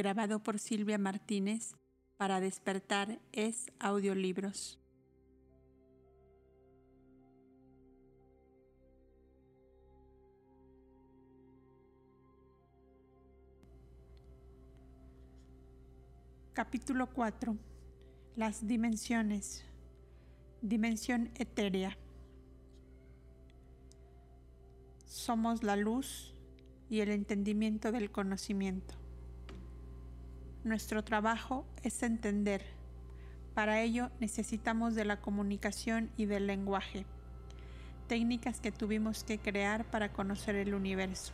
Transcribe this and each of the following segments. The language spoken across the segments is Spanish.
grabado por Silvia Martínez para despertar es audiolibros. Capítulo 4. Las dimensiones. Dimensión etérea. Somos la luz y el entendimiento del conocimiento. Nuestro trabajo es entender. Para ello necesitamos de la comunicación y del lenguaje, técnicas que tuvimos que crear para conocer el universo.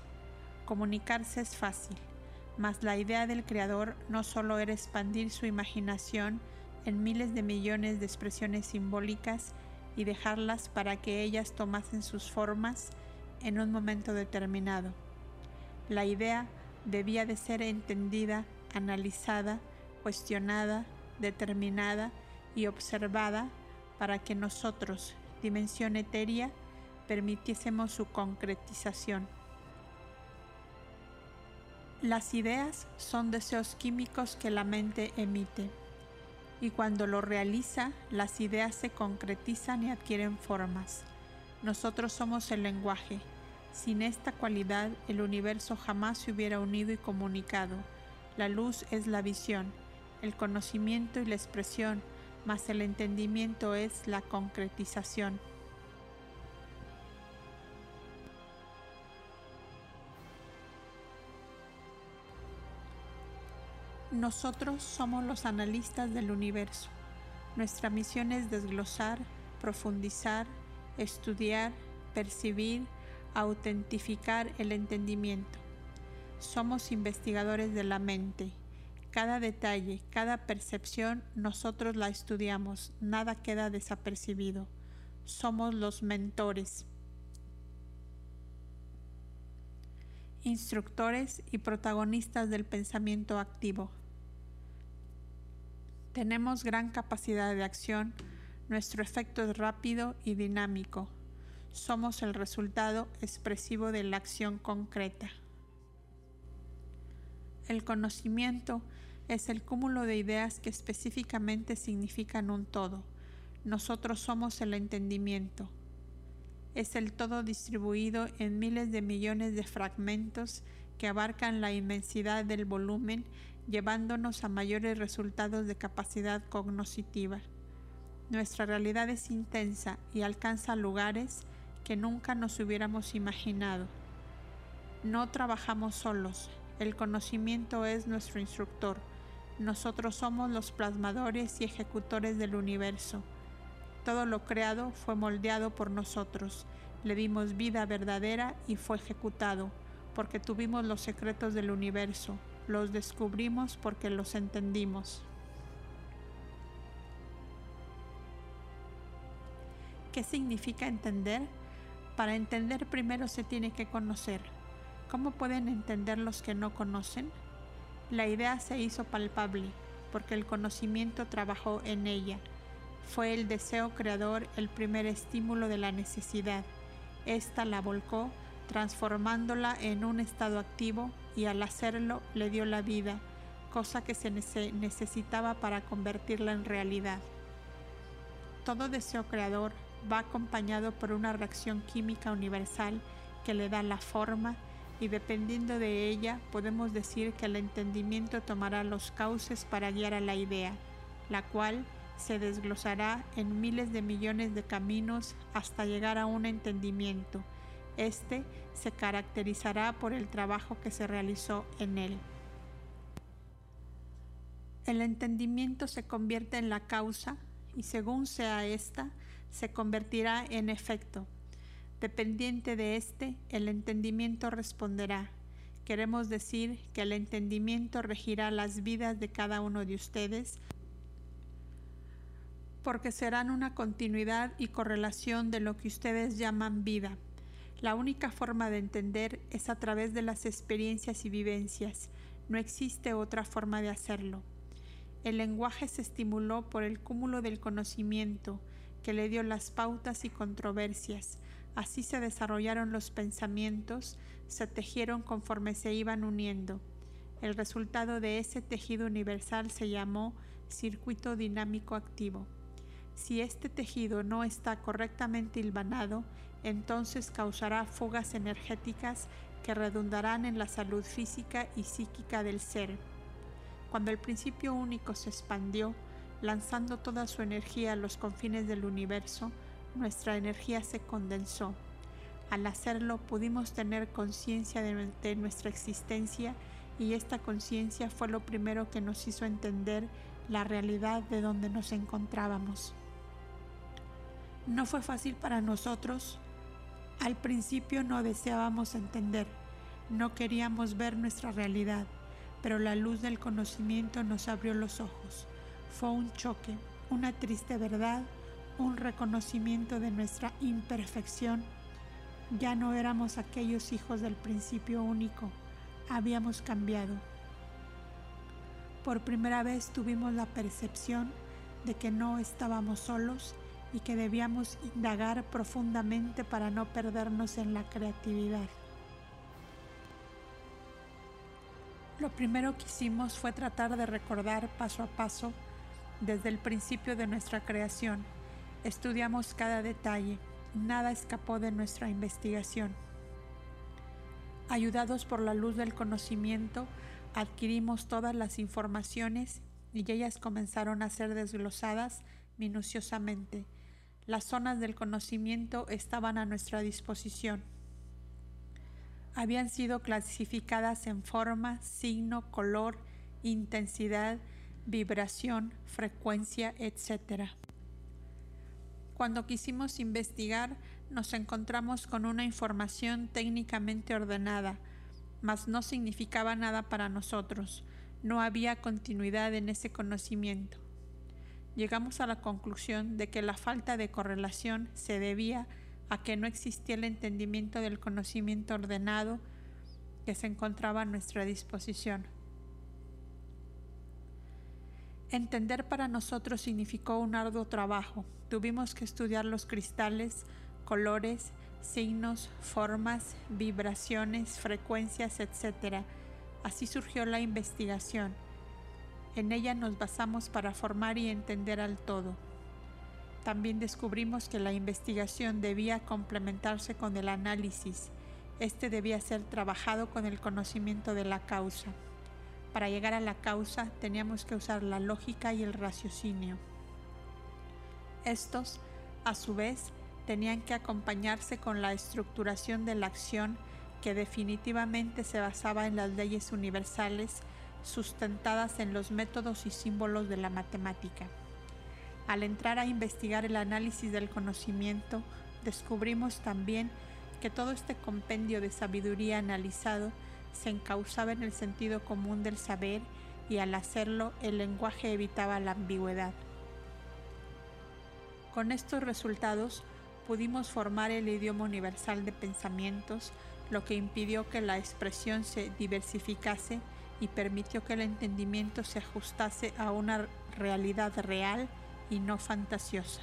Comunicarse es fácil, mas la idea del Creador no solo era expandir su imaginación en miles de millones de expresiones simbólicas y dejarlas para que ellas tomasen sus formas en un momento determinado. La idea debía de ser entendida analizada, cuestionada, determinada y observada para que nosotros, dimensión etérea, permitiésemos su concretización. Las ideas son deseos químicos que la mente emite y cuando lo realiza, las ideas se concretizan y adquieren formas. Nosotros somos el lenguaje. Sin esta cualidad, el universo jamás se hubiera unido y comunicado la luz es la visión, el conocimiento y la expresión, mas el entendimiento es la concretización. Nosotros somos los analistas del universo. Nuestra misión es desglosar, profundizar, estudiar, percibir, autentificar el entendimiento. Somos investigadores de la mente. Cada detalle, cada percepción, nosotros la estudiamos, nada queda desapercibido. Somos los mentores, instructores y protagonistas del pensamiento activo. Tenemos gran capacidad de acción, nuestro efecto es rápido y dinámico. Somos el resultado expresivo de la acción concreta. El conocimiento es el cúmulo de ideas que específicamente significan un todo. Nosotros somos el entendimiento. Es el todo distribuido en miles de millones de fragmentos que abarcan la inmensidad del volumen, llevándonos a mayores resultados de capacidad cognoscitiva. Nuestra realidad es intensa y alcanza lugares que nunca nos hubiéramos imaginado. No trabajamos solos, el conocimiento es nuestro instructor. Nosotros somos los plasmadores y ejecutores del universo. Todo lo creado fue moldeado por nosotros. Le dimos vida verdadera y fue ejecutado, porque tuvimos los secretos del universo. Los descubrimos porque los entendimos. ¿Qué significa entender? Para entender primero se tiene que conocer. ¿Cómo pueden entender los que no conocen? La idea se hizo palpable porque el conocimiento trabajó en ella. Fue el deseo creador el primer estímulo de la necesidad. Esta la volcó, transformándola en un estado activo y al hacerlo le dio la vida, cosa que se necesitaba para convertirla en realidad. Todo deseo creador va acompañado por una reacción química universal que le da la forma y dependiendo de ella podemos decir que el entendimiento tomará los cauces para guiar a la idea, la cual se desglosará en miles de millones de caminos hasta llegar a un entendimiento. Este se caracterizará por el trabajo que se realizó en él. El entendimiento se convierte en la causa y según sea ésta, se convertirá en efecto Dependiente de éste, el entendimiento responderá. Queremos decir que el entendimiento regirá las vidas de cada uno de ustedes porque serán una continuidad y correlación de lo que ustedes llaman vida. La única forma de entender es a través de las experiencias y vivencias. No existe otra forma de hacerlo. El lenguaje se estimuló por el cúmulo del conocimiento que le dio las pautas y controversias, Así se desarrollaron los pensamientos, se tejieron conforme se iban uniendo. El resultado de ese tejido universal se llamó circuito dinámico activo. Si este tejido no está correctamente hilvanado, entonces causará fugas energéticas que redundarán en la salud física y psíquica del ser. Cuando el principio único se expandió, lanzando toda su energía a los confines del universo, nuestra energía se condensó. Al hacerlo pudimos tener conciencia de, nuestra existencia y esta conciencia fue lo primero que nos hizo entender la realidad de donde nos encontrábamos. No fue fácil para nosotros. Al principio no deseábamos entender, no queríamos ver nuestra realidad, pero la luz del conocimiento nos abrió los ojos. Fue un choque, una triste verdad, un reconocimiento de nuestra imperfección. Ya no éramos aquellos hijos del principio único, habíamos cambiado. Por primera vez tuvimos la percepción de que no estábamos solos y que debíamos indagar profundamente para no perdernos en la creatividad. Lo primero que hicimos fue tratar de recordar paso a paso desde el principio de nuestra creación. Estudiamos cada detalle, nada escapó de nuestra investigación. Ayudados por la luz del conocimiento, adquirimos todas las informaciones y ellas comenzaron a ser desglosadas minuciosamente. Las zonas del conocimiento estaban a nuestra disposición. Habían sido clasificadas en forma, signo, color, intensidad, vibración, frecuencia, etc. Cuando quisimos investigar, nos encontramos con una información técnicamente ordenada, mas no significaba nada para nosotros. No había continuidad en ese conocimiento. Llegamos a la conclusión de que la falta de correlación se debía a que no existía el entendimiento del conocimiento ordenado que se encontraba a nuestra disposición. Entender para nosotros significó un arduo trabajo. Tuvimos que estudiar los cristales, colores, signos, formas, vibraciones, frecuencias, etc. Así surgió la investigación. En ella nos basamos para formar y entender al todo. También descubrimos que la investigación debía complementarse con el análisis. Este debía ser trabajado con el conocimiento de la causa. Para llegar a la causa teníamos que usar la lógica y el raciocinio. Estos, a su vez, tenían que acompañarse con la estructuración de la acción que definitivamente se basaba en las leyes universales sustentadas en los métodos y símbolos de la matemática. Al entrar a investigar el análisis del conocimiento, descubrimos también que todo este compendio de sabiduría analizado se encauzaba en el sentido común del saber y al hacerlo el lenguaje evitaba la ambigüedad. Con estos resultados pudimos formar el idioma universal de pensamientos, lo que impidió que la expresión se diversificase y permitió que el entendimiento se ajustase a una realidad real y no fantasiosa.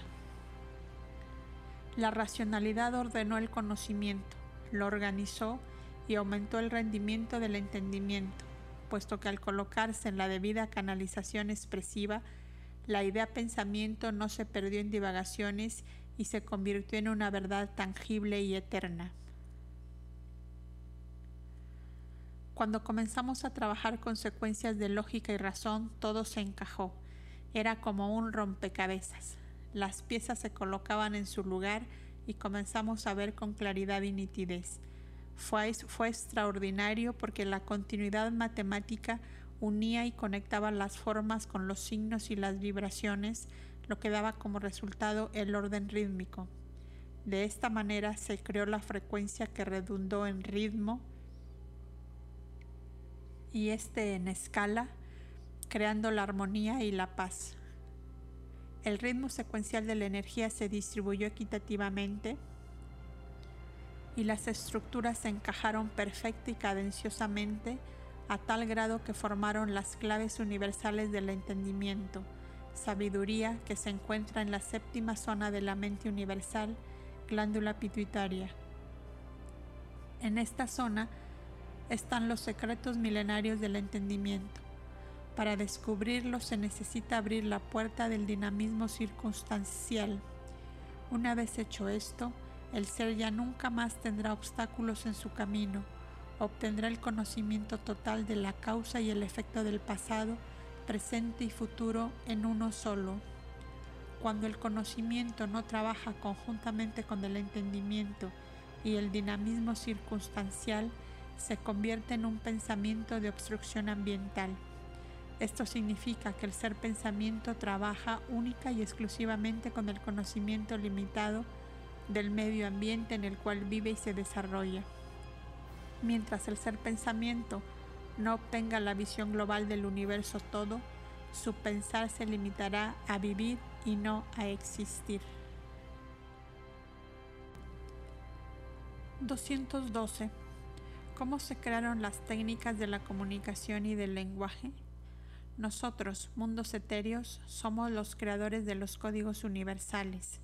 La racionalidad ordenó el conocimiento, lo organizó y aumentó el rendimiento del entendimiento, puesto que al colocarse en la debida canalización expresiva, la idea pensamiento no se perdió en divagaciones y se convirtió en una verdad tangible y eterna. Cuando comenzamos a trabajar consecuencias de lógica y razón, todo se encajó. Era como un rompecabezas. Las piezas se colocaban en su lugar y comenzamos a ver con claridad y nitidez. Fue, extraordinario porque la continuidad matemática unía y conectaba las formas con los signos y las vibraciones, lo que daba como resultado el orden rítmico. De esta manera se creó la frecuencia que redundó en ritmo y este en escala, creando la armonía y la paz. El ritmo secuencial de la energía se distribuyó equitativamente y las estructuras se encajaron perfecta y cadenciosamente a tal grado que formaron las claves universales del entendimiento, sabiduría que se encuentra en la séptima zona de la mente universal, glándula pituitaria. En esta zona están los secretos milenarios del entendimiento. Para descubrirlos se necesita abrir la puerta del dinamismo circunstancial. Una vez hecho esto, el ser ya nunca más tendrá obstáculos en su camino, obtendrá el conocimiento total de la causa y el efecto del pasado, presente y futuro en uno solo. Cuando el conocimiento no trabaja conjuntamente con el entendimiento y el dinamismo circunstancial, se convierte en un pensamiento de obstrucción ambiental. Esto significa que el ser pensamiento trabaja única y exclusivamente con el conocimiento limitado del medio ambiente en el cual vive y se desarrolla. Mientras el ser pensamiento no obtenga la visión global del universo todo, su pensar se limitará a vivir y no a existir. 212. ¿Cómo se crearon las técnicas de la comunicación y del lenguaje? Nosotros, mundos etéreos, somos los creadores de los códigos universales.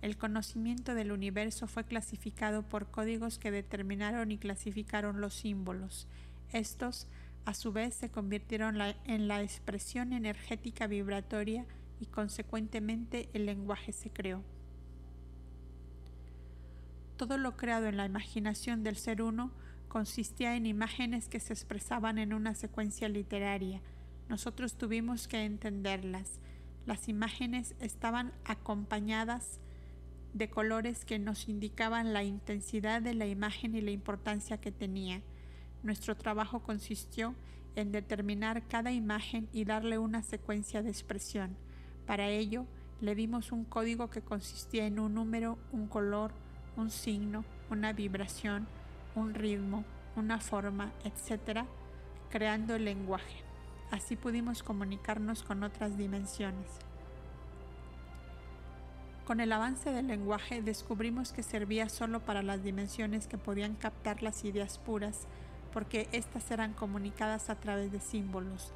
El conocimiento del universo fue clasificado por códigos que determinaron y clasificaron los símbolos. Estos, a su vez, se convirtieron en la expresión energética vibratoria y consecuentemente el lenguaje se creó. Todo lo creado en la imaginación del ser uno consistía en imágenes que se expresaban en una secuencia literaria. Nosotros tuvimos que entenderlas. Las imágenes estaban acompañadas de colores que nos indicaban la intensidad de la imagen y la importancia que tenía. Nuestro trabajo consistió en determinar cada imagen y darle una secuencia de expresión. Para ello, le dimos un código que consistía en un número, un color, un signo, una vibración, un ritmo, una forma, etc., creando el lenguaje. Así pudimos comunicarnos con otras dimensiones. Con el avance del lenguaje descubrimos que servía solo para las dimensiones que podían captar las ideas puras, porque éstas eran comunicadas a través de símbolos.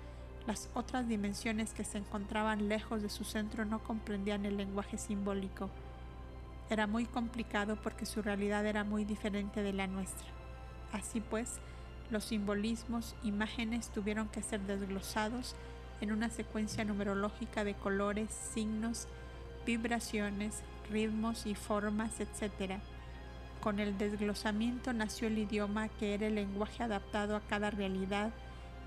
Las otras dimensiones que se encontraban lejos de su centro no comprendían el lenguaje simbólico. Era muy complicado porque su realidad era muy diferente de la nuestra. Así pues, los simbolismos, imágenes tuvieron que ser desglosados en una secuencia numerológica de colores, signos, vibraciones, ritmos y formas, etc. Con el desglosamiento nació el idioma que era el lenguaje adaptado a cada realidad,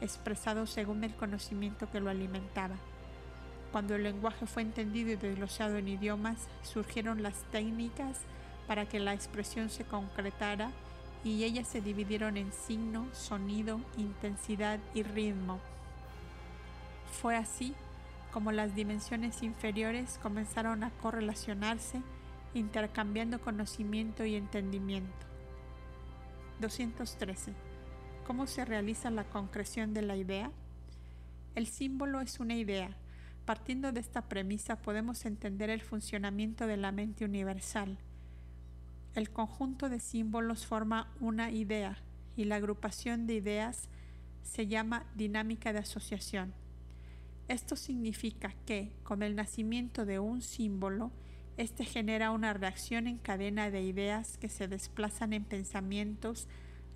expresado según el conocimiento que lo alimentaba. Cuando el lenguaje fue entendido y desglosado en idiomas, surgieron las técnicas para que la expresión se concretara y ellas se dividieron en signo, sonido, intensidad y ritmo. Fue así como las dimensiones inferiores comenzaron a correlacionarse, intercambiando conocimiento y entendimiento. 213. ¿Cómo se realiza la concreción de la idea? El símbolo es una idea. Partiendo de esta premisa podemos entender el funcionamiento de la mente universal. El conjunto de símbolos forma una idea y la agrupación de ideas se llama dinámica de asociación. Esto significa que, con el nacimiento de un símbolo, éste genera una reacción en cadena de ideas que se desplazan en pensamientos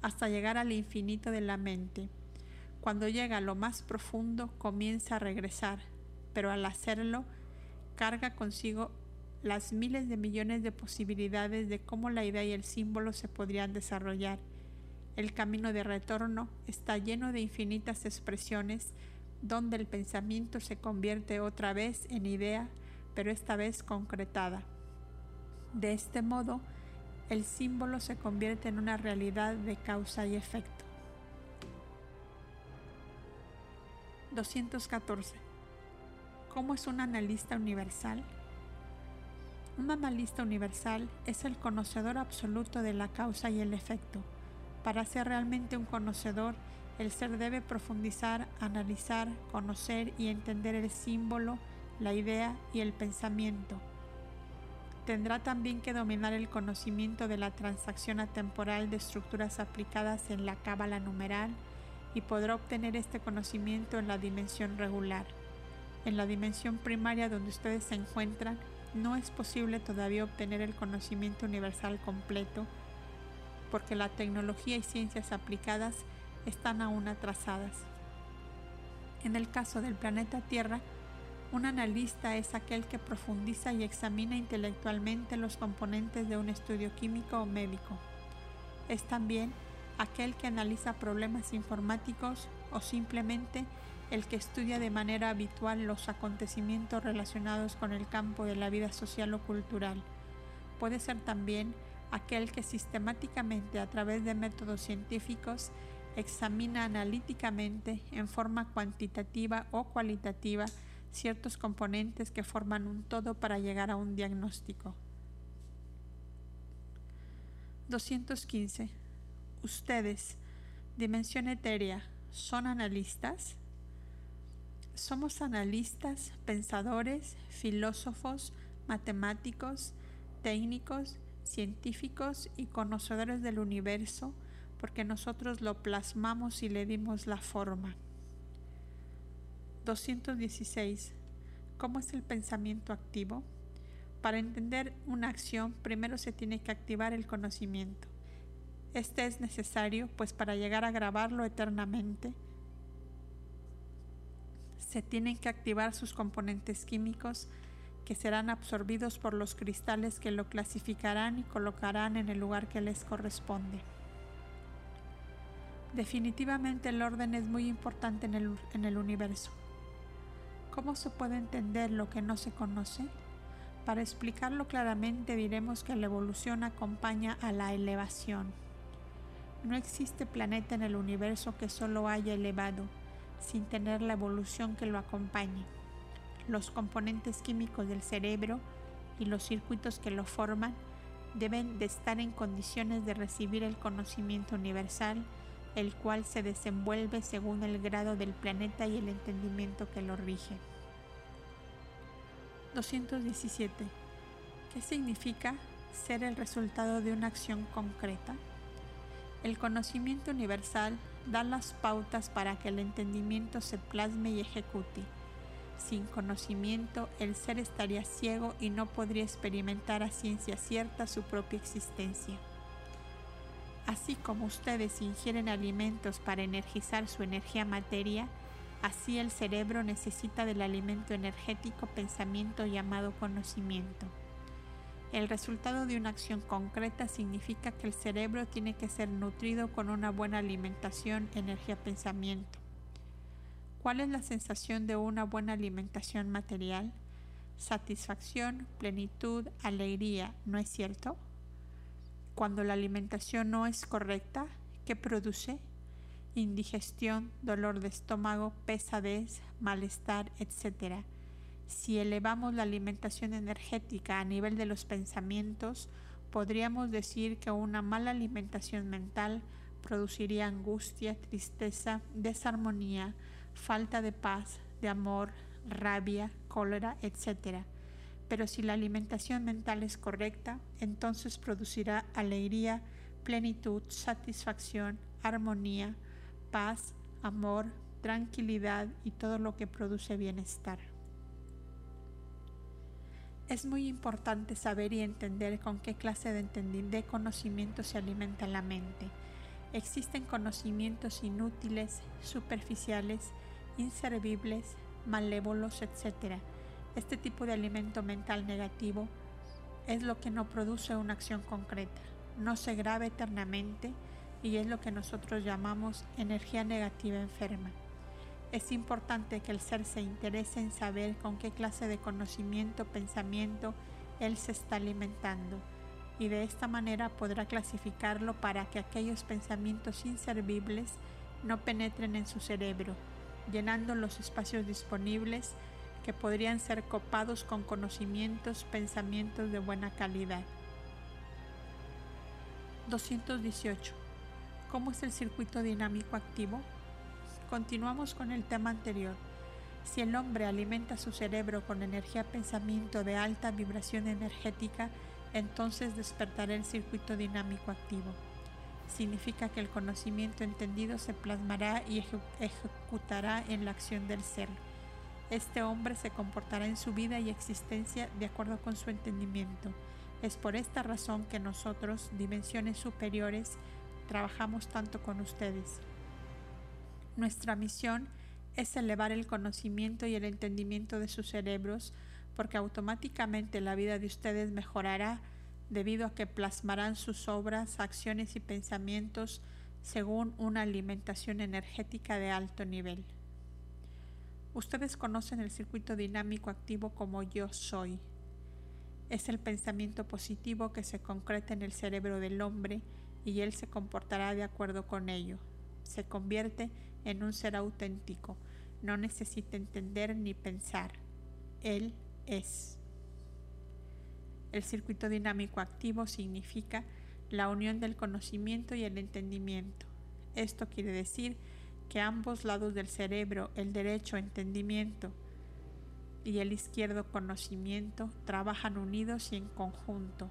hasta llegar al infinito de la mente. Cuando llega a lo más profundo, comienza a regresar, pero al hacerlo, carga consigo las miles de millones de posibilidades de cómo la idea y el símbolo se podrían desarrollar. El camino de retorno está lleno de infinitas expresiones donde el pensamiento se convierte otra vez en idea, pero esta vez concretada. De este modo, el símbolo se convierte en una realidad de causa y efecto. 214. ¿Cómo es un analista universal? Un analista universal es el conocedor absoluto de la causa y el efecto. Para ser realmente un conocedor, el ser debe profundizar, analizar, conocer y entender el símbolo, la idea y el pensamiento. Tendrá también que dominar el conocimiento de la transacción atemporal de estructuras aplicadas en la cábala numeral y podrá obtener este conocimiento en la dimensión regular. En la dimensión primaria donde ustedes se encuentran, no es posible todavía obtener el conocimiento universal completo porque la tecnología y ciencias aplicadas están aún atrasadas. En el caso del planeta Tierra, un analista es aquel que profundiza y examina intelectualmente los componentes de un estudio químico o médico. Es también aquel que analiza problemas informáticos o simplemente el que estudia de manera habitual los acontecimientos relacionados con el campo de la vida social o cultural. Puede ser también aquel que sistemáticamente a través de métodos científicos examina analíticamente en forma cuantitativa o cualitativa ciertos componentes que forman un todo para llegar a un diagnóstico. 215. Ustedes, dimensión etérea, ¿son analistas? Somos analistas, pensadores, filósofos, matemáticos, técnicos, científicos y conocedores del universo porque nosotros lo plasmamos y le dimos la forma. 216. ¿Cómo es el pensamiento activo? Para entender una acción, primero se tiene que activar el conocimiento. Este es necesario, pues para llegar a grabarlo eternamente, se tienen que activar sus componentes químicos que serán absorbidos por los cristales que lo clasificarán y colocarán en el lugar que les corresponde. Definitivamente el orden es muy importante en el, en el universo. ¿Cómo se puede entender lo que no se conoce? Para explicarlo claramente diremos que la evolución acompaña a la elevación. No existe planeta en el universo que solo haya elevado, sin tener la evolución que lo acompañe. Los componentes químicos del cerebro y los circuitos que lo forman deben de estar en condiciones de recibir el conocimiento universal, el cual se desenvuelve según el grado del planeta y el entendimiento que lo rige. 217. ¿Qué significa ser el resultado de una acción concreta? El conocimiento universal da las pautas para que el entendimiento se plasme y ejecute. Sin conocimiento, el ser estaría ciego y no podría experimentar a ciencia cierta su propia existencia. Así como ustedes ingieren alimentos para energizar su energía materia, así el cerebro necesita del alimento energético pensamiento llamado conocimiento. El resultado de una acción concreta significa que el cerebro tiene que ser nutrido con una buena alimentación, energía, pensamiento. ¿Cuál es la sensación de una buena alimentación material? Satisfacción, plenitud, alegría, ¿no es cierto? Cuando la alimentación no es correcta, ¿qué produce? Indigestión, dolor de estómago, pesadez, malestar, etc si elevamos la alimentación energética a nivel de los pensamientos, podríamos decir que una mala alimentación mental produciría angustia, tristeza, desarmonía, falta de paz, de amor, rabia, cólera, etc. Pero si la alimentación mental es correcta, entonces producirá alegría, plenitud, satisfacción, armonía, paz, amor, tranquilidad y todo lo que produce bienestar. Es muy importante saber y entender con qué clase de, de conocimiento se alimenta la mente. Existen conocimientos inútiles, superficiales, inservibles, malévolos, etc. Este tipo de alimento mental negativo es lo que no produce una acción concreta, no se graba eternamente y es lo que nosotros llamamos energía negativa enferma. Es importante que el ser se interese en saber con qué clase de conocimiento, pensamiento él se está alimentando y de esta manera podrá clasificarlo para que aquellos pensamientos inservibles no penetren en su cerebro, llenando los espacios disponibles que podrían ser copados con conocimientos, pensamientos de buena calidad. 218. ¿Cómo es el circuito dinámico activo? Continuamos con el tema anterior. Si el hombre alimenta su cerebro con energía pensamiento de alta vibración energética, entonces despertará el circuito dinámico activo. Significa que el conocimiento entendido se plasmará y ejecutará en la acción del ser. Este hombre se comportará en su vida y existencia de acuerdo con su entendimiento. Es por esta razón que nosotros, dimensiones superiores, trabajamos tanto con ustedes. Nuestra misión es elevar el conocimiento y el entendimiento de sus cerebros porque automáticamente la vida de ustedes mejorará debido a que plasmarán sus obras, acciones y pensamientos según una alimentación energética de alto nivel. Ustedes conocen el circuito dinámico activo como yo soy. Es el pensamiento positivo que se concreta en el cerebro del hombre y él se comportará de acuerdo con ello. Se convierte en un ser auténtico. No necesita entender ni pensar. Él es. El circuito dinámico activo significa la unión del conocimiento y el entendimiento. Esto quiere decir que ambos lados del cerebro, el derecho entendimiento y el izquierdo conocimiento, trabajan unidos y en conjunto.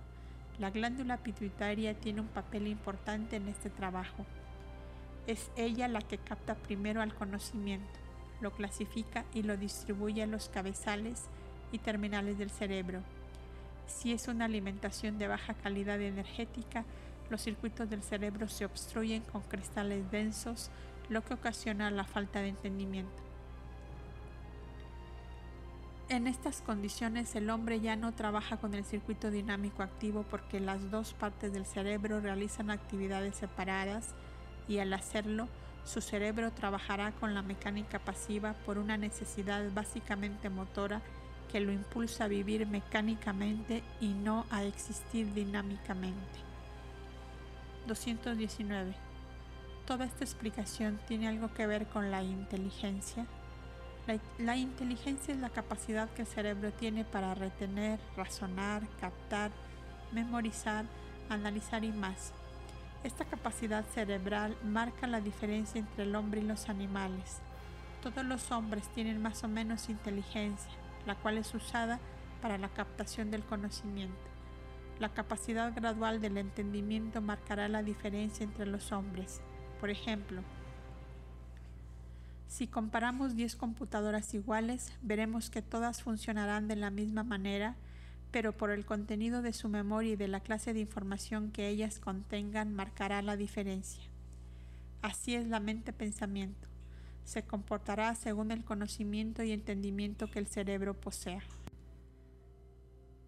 La glándula pituitaria tiene un papel importante en este trabajo. Es ella la que capta primero al conocimiento, lo clasifica y lo distribuye a los cabezales y terminales del cerebro si es una alimentación de baja calidad energética, los circuitos del cerebro se obstruyen con cristales densos, lo que ocasiona la falta de entendimiento. En estas condiciones el hombre ya no trabaja con el circuito dinámico activo porque las dos partes del cerebro realizan actividades separadas y al hacerlo su cerebro trabajará con la mecánica pasiva por una necesidad básicamente motora que lo impulsa a vivir mecánicamente y no a existir dinámicamente. 219. Toda esta explicación tiene algo que ver con la inteligencia. La, inteligencia es la capacidad que el cerebro tiene para retener, razonar, captar, memorizar, analizar y más. Esta capacidad cerebral marca la diferencia entre el hombre y los animales. Todos los hombres tienen más o menos inteligencia, la cual es usada para la captación del conocimiento. La capacidad gradual del entendimiento marcará la diferencia entre los hombres. Por ejemplo, si comparamos 10 computadoras iguales, veremos que todas funcionarán de la misma manera, pero por el contenido de su memoria y de la clase de información que ellas contengan marcará la diferencia. Así es la mente pensamiento se comportará según el conocimiento y entendimiento que el cerebro posea.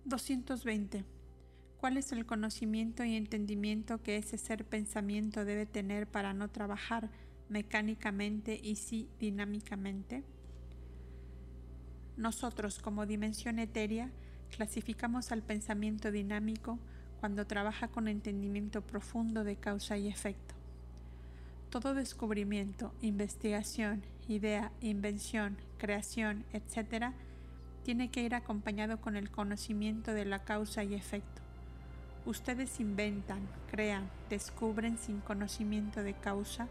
220. ¿Cuál es el conocimiento y entendimiento que ese ser pensamiento debe tener para no trabajar mecánicamente y sí dinámicamente? Nosotros como dimensión etérea clasificamos al pensamiento dinámico cuando trabaja con entendimiento profundo de causa y efecto. Todo descubrimiento, investigación, idea, invención, creación, etc., tiene que ir acompañado con el conocimiento de la causa y efecto. Ustedes inventan, crean, descubren sin conocimiento de causa,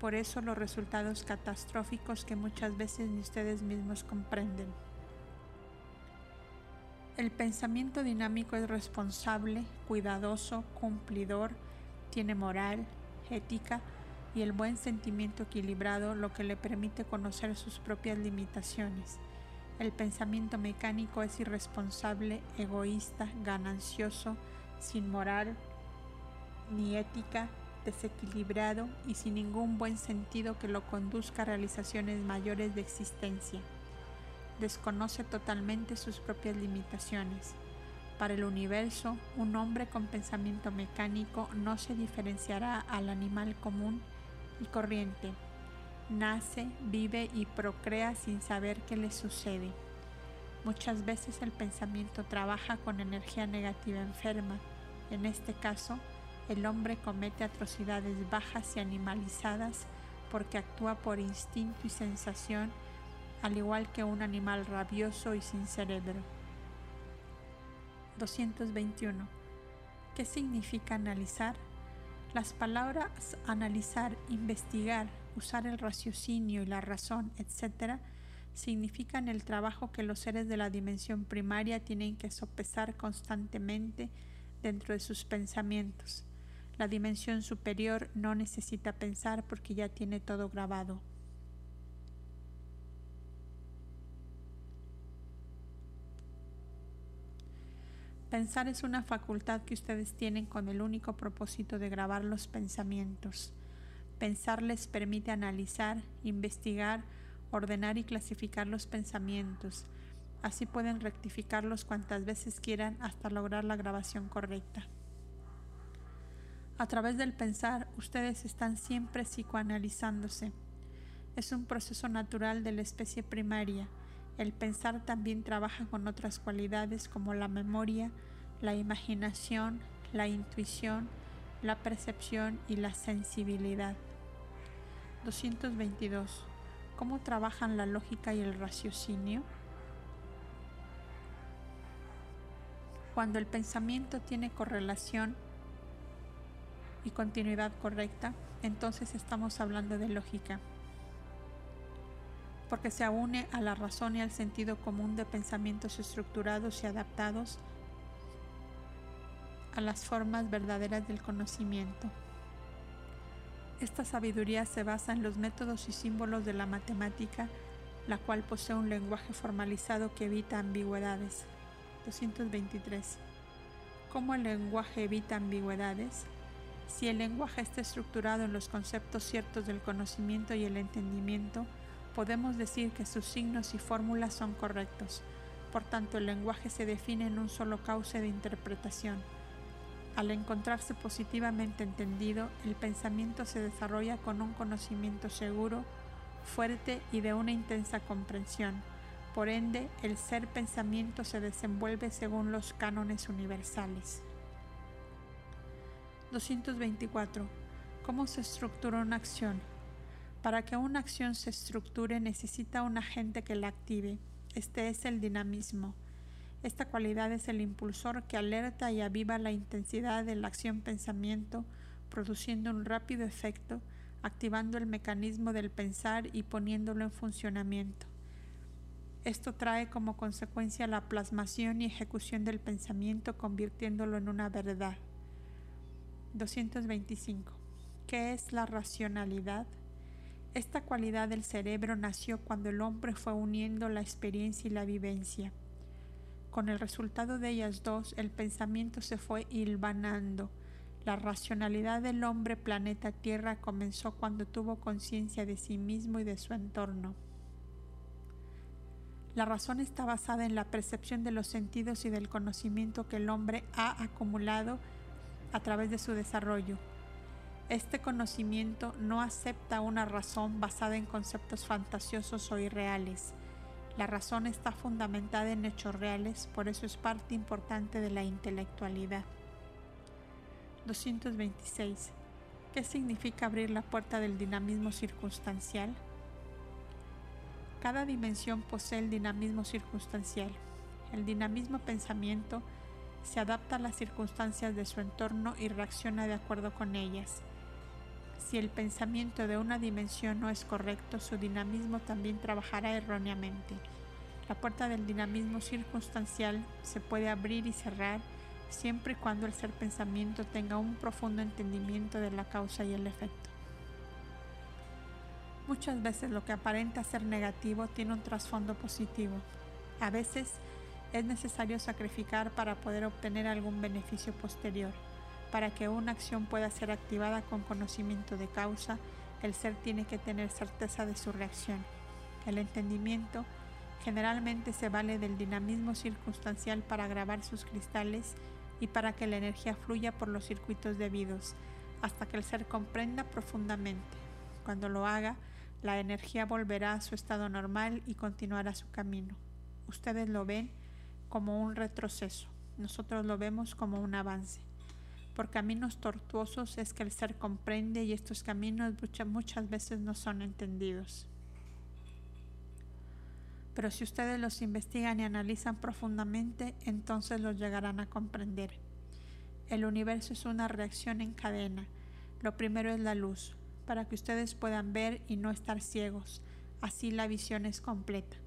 por eso los resultados catastróficos que muchas veces ni ustedes mismos comprenden. El pensamiento dinámico es responsable, cuidadoso, cumplidor, tiene moral, ética, y el buen sentimiento equilibrado lo que le permite conocer sus propias limitaciones. El pensamiento mecánico es irresponsable, egoísta, ganancioso, sin moral ni ética, desequilibrado y sin ningún buen sentido que lo conduzca a realizaciones mayores de existencia. Desconoce totalmente sus propias limitaciones. Para el universo, un hombre con pensamiento mecánico no se diferenciará al animal común y corriente. Nace, vive y procrea sin saber qué le sucede. Muchas veces el pensamiento trabaja con energía negativa enferma. En este caso, el hombre comete atrocidades bajas y animalizadas porque actúa por instinto y sensación, al igual que un animal rabioso y sin cerebro. 221. ¿Qué significa analizar? Las palabras analizar, investigar, usar el raciocinio y la razón, etc., significan el trabajo que los seres de la dimensión primaria tienen que sopesar constantemente dentro de sus pensamientos. La dimensión superior no necesita pensar porque ya tiene todo grabado. Pensar es una facultad que ustedes tienen con el único propósito de grabar los pensamientos. Pensar les permite analizar, investigar, ordenar y clasificar los pensamientos. Así pueden rectificarlos cuantas veces quieran hasta lograr la grabación correcta. A través del pensar, ustedes están siempre psicoanalizándose. Es un proceso natural de la especie primaria el pensar también trabaja con otras cualidades como la memoria, la imaginación, la intuición, la percepción y la sensibilidad. 222. ¿Cómo trabajan la lógica y el raciocinio? Cuando el pensamiento tiene correlación y continuidad correcta, entonces estamos hablando de lógica porque se une a la razón y al sentido común de pensamientos estructurados y adaptados a las formas verdaderas del conocimiento. Esta sabiduría se basa en los métodos y símbolos de la matemática, la cual posee un lenguaje formalizado que evita ambigüedades. 223. ¿Cómo el lenguaje evita ambigüedades? Si el lenguaje está estructurado en los conceptos ciertos del conocimiento y el entendimiento, podemos decir que sus signos y fórmulas son correctos. Por tanto, el lenguaje se define en un solo cauce de interpretación. Al encontrarse positivamente entendido, el pensamiento se desarrolla con un conocimiento seguro, fuerte y de una intensa comprensión. Por ende, el ser pensamiento se desenvuelve según los cánones universales. 224. ¿Cómo se estructura una acción? Para que una acción se estructure necesita un agente que la active. Este es el dinamismo. Esta cualidad es el impulsor que alerta y aviva la intensidad de la acción-pensamiento, produciendo un rápido efecto, activando el mecanismo del pensar y poniéndolo en funcionamiento. Esto trae como consecuencia la plasmación y ejecución del pensamiento, convirtiéndolo en una verdad. 225. ¿Qué es la racionalidad? Esta cualidad del cerebro nació cuando el hombre fue uniendo la experiencia y la vivencia. Con el resultado de ellas dos, el pensamiento se fue hilvanando. La racionalidad del hombre planeta Tierra comenzó cuando tuvo conciencia de sí mismo y de su entorno. La razón está basada en la percepción de los sentidos y del conocimiento que el hombre ha acumulado a través de su desarrollo. Este conocimiento no acepta una razón basada en conceptos fantasiosos o irreales. La razón está fundamentada en hechos reales, por eso es parte importante de la intelectualidad. 226. ¿Qué significa abrir la puerta del dinamismo circunstancial? Cada dimensión posee el dinamismo circunstancial. El dinamismo pensamiento se adapta a las circunstancias de su entorno y reacciona de acuerdo con ellas. Si el pensamiento de una dimensión no es correcto, su dinamismo también trabajará erróneamente. La puerta del dinamismo circunstancial se puede abrir y cerrar siempre y cuando el ser pensamiento tenga un profundo entendimiento de la causa y el efecto. Muchas veces lo que aparenta ser negativo tiene un trasfondo positivo. A veces es necesario sacrificar para poder obtener algún beneficio posterior. Para que una acción pueda ser activada con conocimiento de causa, el ser tiene que tener certeza de su reacción. El entendimiento generalmente se vale del dinamismo circunstancial para grabar sus cristales y para que la energía fluya por los circuitos debidos, hasta que el ser comprenda profundamente. Cuando lo haga, la energía volverá a su estado normal y continuará su camino. Ustedes lo ven como un retroceso, nosotros lo vemos como un avance. Por caminos tortuosos es que el ser comprende y estos caminos muchas veces no son entendidos. Pero si ustedes los investigan y analizan profundamente, entonces los llegarán a comprender. El universo es una reacción en cadena. Lo primero es la luz, para que ustedes puedan ver y no estar ciegos. Así la visión es completa.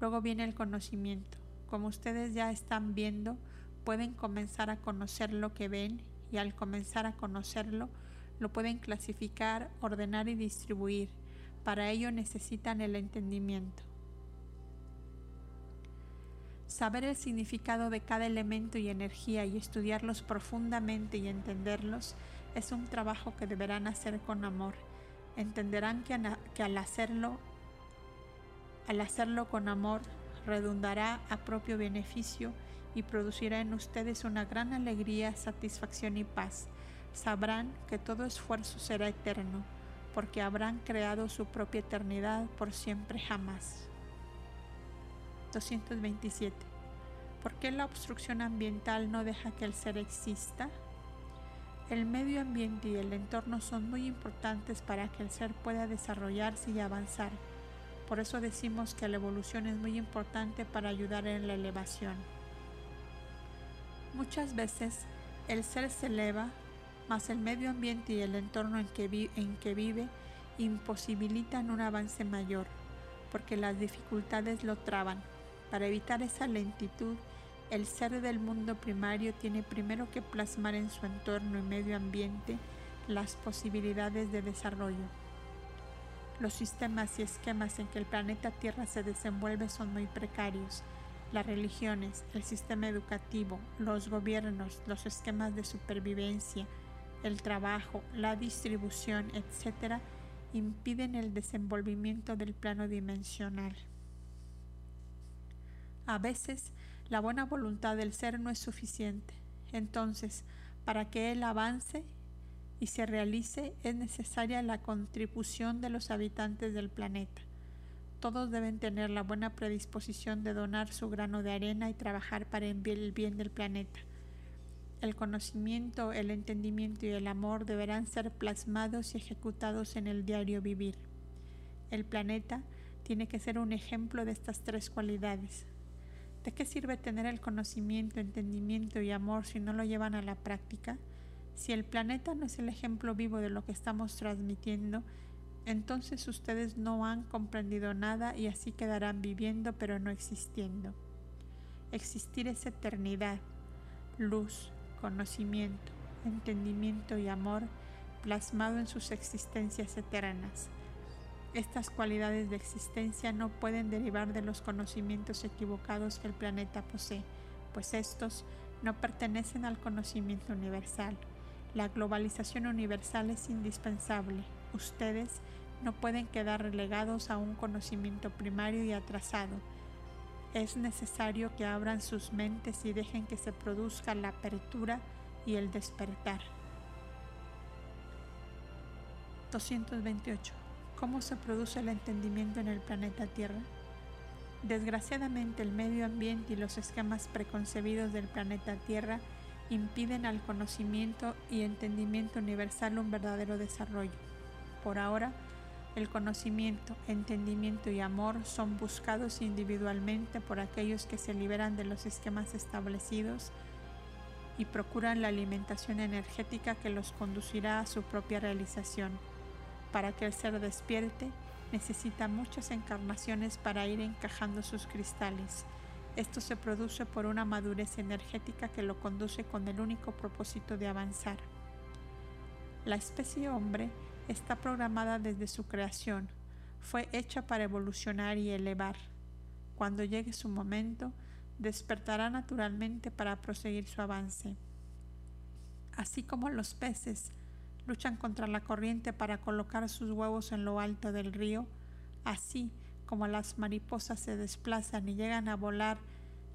Luego viene el conocimiento. Como ustedes ya están viendo, pueden comenzar a conocer lo que ven y al comenzar a conocerlo, lo pueden clasificar, ordenar y distribuir. Para ello necesitan el entendimiento. Saber el significado de cada elemento y energía y estudiarlos profundamente y entenderlos es un trabajo que deberán hacer con amor. Entenderán que, al hacerlo, al hacerlo con amor, redundará a propio beneficio y producirá en ustedes una gran alegría, satisfacción y paz. Sabrán que todo esfuerzo será eterno, porque habrán creado su propia eternidad por siempre jamás. 227. ¿Por qué la obstrucción ambiental no deja que el ser exista? El medio ambiente y el entorno son muy importantes para que el ser pueda desarrollarse y avanzar. Por eso decimos que la evolución es muy importante para ayudar en la elevación. Muchas veces el ser se eleva, mas el medio ambiente y el entorno en que, en que vive imposibilitan un avance mayor, porque las dificultades lo traban. Para evitar esa lentitud, el ser del mundo primario tiene primero que plasmar en su entorno y medio ambiente las posibilidades de desarrollo. Los sistemas y esquemas en que el planeta Tierra se desenvuelve son muy precarios. Las religiones, el sistema educativo, los gobiernos, los esquemas de supervivencia, el trabajo, la distribución, etc., impiden el desenvolvimiento del plano dimensional. A veces, la buena voluntad del ser no es suficiente. Entonces, para que él avance y se realice es necesaria la contribución de los habitantes del planeta. Todos deben tener la buena predisposición de donar su grano de arena y trabajar para el bien del planeta. El conocimiento, el entendimiento y el amor deberán ser plasmados y ejecutados en el diario vivir. El planeta tiene que ser un ejemplo de estas tres cualidades. ¿De qué sirve tener el conocimiento, entendimiento y amor si no lo llevan a la práctica? Si el planeta no es el ejemplo vivo de lo que estamos transmitiendo, entonces ustedes no han comprendido nada y así quedarán viviendo pero no existiendo. Existir es eternidad, luz, conocimiento, entendimiento y amor plasmado en sus existencias eternas. Estas cualidades de existencia no pueden derivar de los conocimientos equivocados que el planeta posee, pues estos no pertenecen al conocimiento universal. La globalización universal es indispensable. Ustedes no pueden quedar relegados a un conocimiento primario y atrasado. Es necesario que abran sus mentes y dejen que se produzca la apertura y el despertar. 228 cómo se produce el entendimiento en el planeta Tierra. Desgraciadamente el medio ambiente y los esquemas preconcebidos del planeta Tierra impiden al conocimiento y entendimiento universal un verdadero desarrollo. Por ahora, el conocimiento, entendimiento y amor son buscados individualmente por aquellos que se liberan de los esquemas establecidos y procuran la alimentación energética que los conducirá a su propia realización. Para que el ser despierte, necesita muchas encarnaciones para ir encajando sus cristales. Esto se produce por una madurez energética que lo conduce con el único propósito de avanzar. La especie hombre está programada desde su creación, fue hecha para evolucionar y elevar. Cuando llegue su momento, despertará naturalmente para proseguir su avance. Así como los peces luchan contra la corriente para colocar sus huevos en lo alto del río, así como las mariposas se desplazan y llegan a volar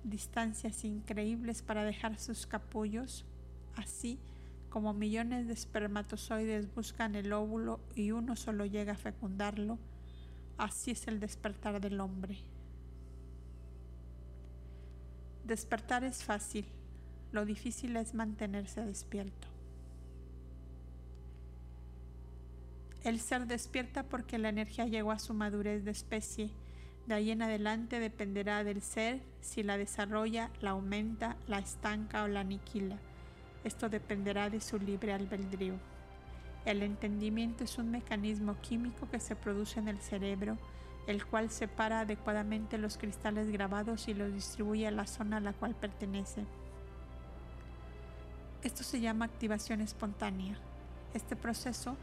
distancias increíbles para dejar sus capullos, así como millones de espermatozoides buscan el óvulo y uno solo llega a fecundarlo, así es el despertar del hombre. Despertar es fácil, lo difícil es mantenerse despierto. El ser despierta porque la energía llegó a su madurez de especie. De ahí en adelante dependerá del ser si la desarrolla, la aumenta, la estanca o la aniquila. Esto dependerá de su libre albedrío. El entendimiento es un mecanismo químico que se produce en el cerebro, el cual separa adecuadamente los cristales grabados y los distribuye a la zona a la cual pertenece. Esto se llama activación espontánea. Este proceso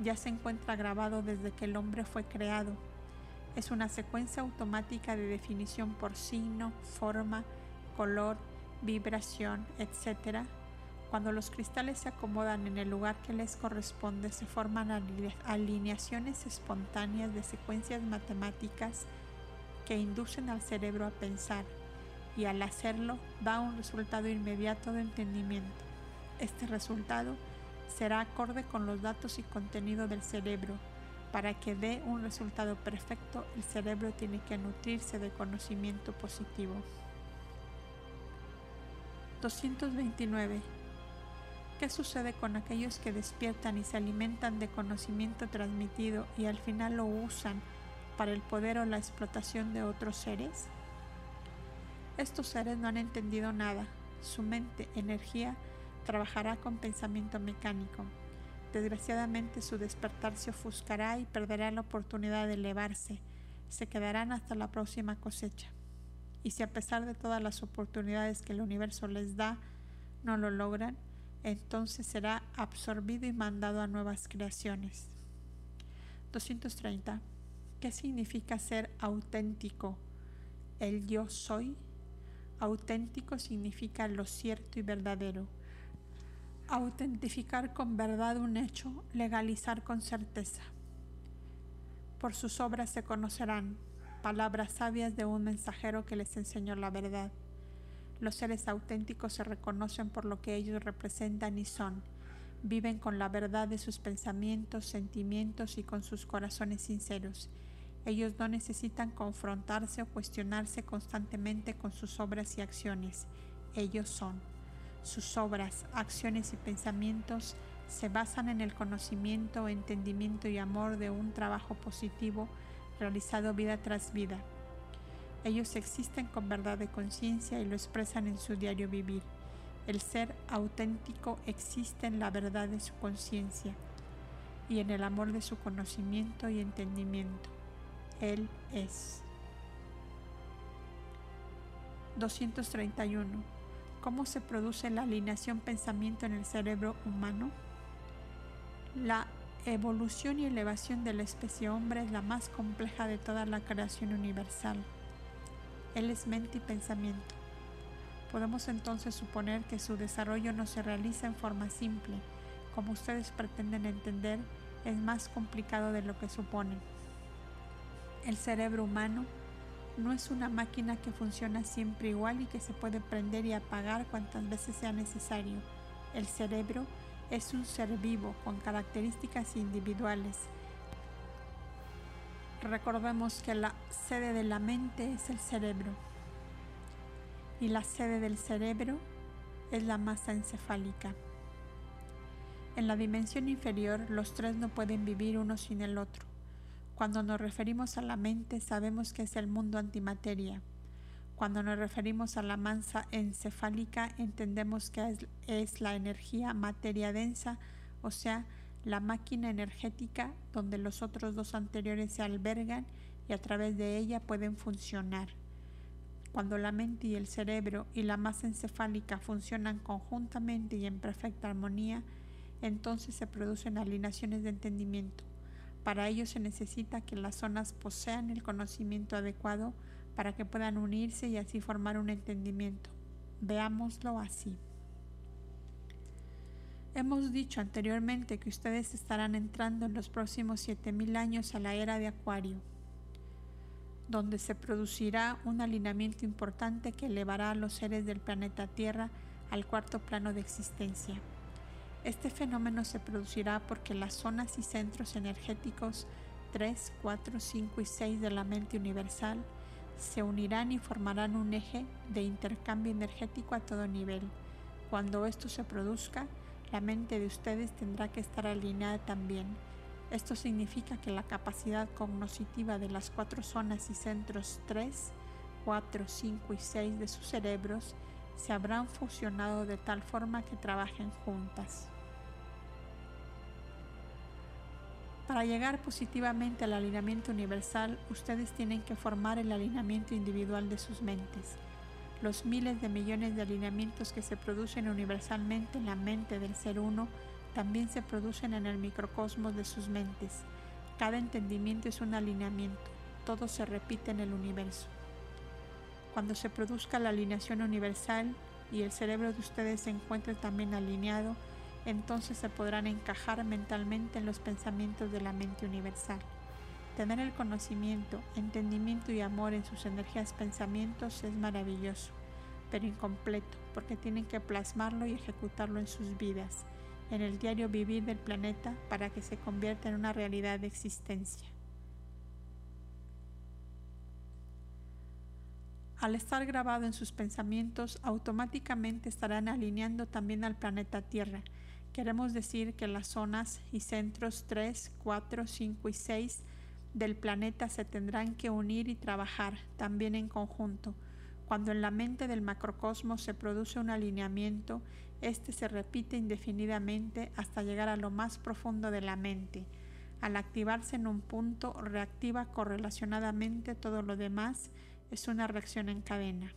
ya se encuentra grabado desde que el hombre fue creado. Es una secuencia automática de definición por signo, forma, color, vibración, etc. Cuando los cristales se acomodan en el lugar que les corresponde, se forman alineaciones espontáneas de secuencias matemáticas que inducen al cerebro a pensar y al hacerlo da un resultado inmediato de entendimiento. Este resultado será acorde con los datos y contenido del cerebro. Para que dé un resultado perfecto, el cerebro tiene que nutrirse de conocimiento positivo. 229. ¿Qué sucede con aquellos que despiertan y se alimentan de conocimiento transmitido y al final lo usan para el poder o la explotación de otros seres? Estos seres no han entendido nada. Su mente, energía, trabajará con pensamiento mecánico. Desgraciadamente su despertar se ofuscará y perderá la oportunidad de elevarse. Se quedarán hasta la próxima cosecha. Y si a pesar de todas las oportunidades que el universo les da, no lo logran, entonces será absorbido y mandado a nuevas creaciones. 230. ¿Qué significa ser auténtico? El yo soy. Auténtico significa lo cierto y verdadero. Autentificar con verdad un hecho, legalizar con certeza. Por sus obras se conocerán palabras sabias de un mensajero que les enseñó la verdad. Los seres auténticos se reconocen por lo que ellos representan y son. Viven con la verdad de sus pensamientos, sentimientos y con sus corazones sinceros. Ellos no necesitan confrontarse o cuestionarse constantemente con sus obras y acciones. Ellos son. Sus obras, acciones y pensamientos se basan en el conocimiento, entendimiento y amor de un trabajo positivo realizado vida tras vida. Ellos existen con verdad de conciencia y lo expresan en su diario vivir. El ser auténtico existe en la verdad de su conciencia y en el amor de su conocimiento y entendimiento. Él es. 231. ¿Cómo se produce la alineación pensamiento en el cerebro humano? La evolución y elevación de la especie hombre es la más compleja de toda la creación universal. Él es mente y pensamiento. Podemos entonces suponer que su desarrollo no se realiza en forma simple. Como ustedes pretenden entender, es más complicado de lo que suponen. El cerebro humano no es una máquina que funciona siempre igual y que se puede prender y apagar cuantas veces sea necesario. El cerebro es un ser vivo con características individuales. Recordemos que la sede de la mente es el cerebro y la sede del cerebro es la masa encefálica. En la dimensión inferior los tres no pueden vivir uno sin el otro. Cuando nos referimos a la mente sabemos que es el mundo antimateria cuando nos referimos a la masa encefálica, entendemos que es, la energía materia densa, o sea, la máquina energética donde los otros dos anteriores se albergan y a través de ella pueden funcionar. Cuando la mente y el cerebro y la masa encefálica funcionan conjuntamente y en perfecta armonía, entonces se producen alineaciones de entendimiento. Para ello se necesita que las zonas posean el conocimiento adecuado para que puedan unirse y así formar un entendimiento. Veámoslo así. Hemos dicho anteriormente que ustedes estarán entrando en los próximos 7000 años a la era de Acuario, donde se producirá un alineamiento importante que elevará a los seres del planeta Tierra al cuarto plano de existencia. Este fenómeno se producirá porque las zonas y centros energéticos 3, 4, 5 y 6 de la mente universal se unirán y formarán un eje de intercambio energético a todo nivel. Cuando esto se produzca, la mente de ustedes tendrá que estar alineada también. Esto significa que la capacidad cognoscitiva de las cuatro zonas y centros 3, 4, 5 y 6 de sus cerebros se habrán fusionado de tal forma que trabajen juntas. Para llegar positivamente al alineamiento universal, ustedes tienen que formar el alineamiento individual de sus mentes. Los miles de millones de alineamientos que se producen universalmente en la mente del ser uno también se producen en el microcosmos de sus mentes. Cada entendimiento es un alineamiento. todo se repite en el universo. Cuando se produzca la alineación universal y el cerebro de ustedes se encuentre también alineado, entonces se podrán encajar mentalmente en los pensamientos de la mente universal. Tener el conocimiento, entendimiento y amor en sus energías pensamientos es maravilloso, pero incompleto, porque tienen que plasmarlo y ejecutarlo en sus vidas, en el diario vivir del planeta, para que se convierta en una realidad de existencia. Al estar grabado en sus pensamientos, automáticamente estarán alineando también al planeta Tierra. Queremos decir que las zonas y centros 3, 4, 5 y 6 del planeta se tendrán que unir y trabajar también en conjunto. Cuando en la mente del macrocosmos se produce un alineamiento, este se repite indefinidamente hasta llegar a lo más profundo de la mente. Al activarse en un punto, reactiva correlacionadamente todo lo demás es una reacción en cadena.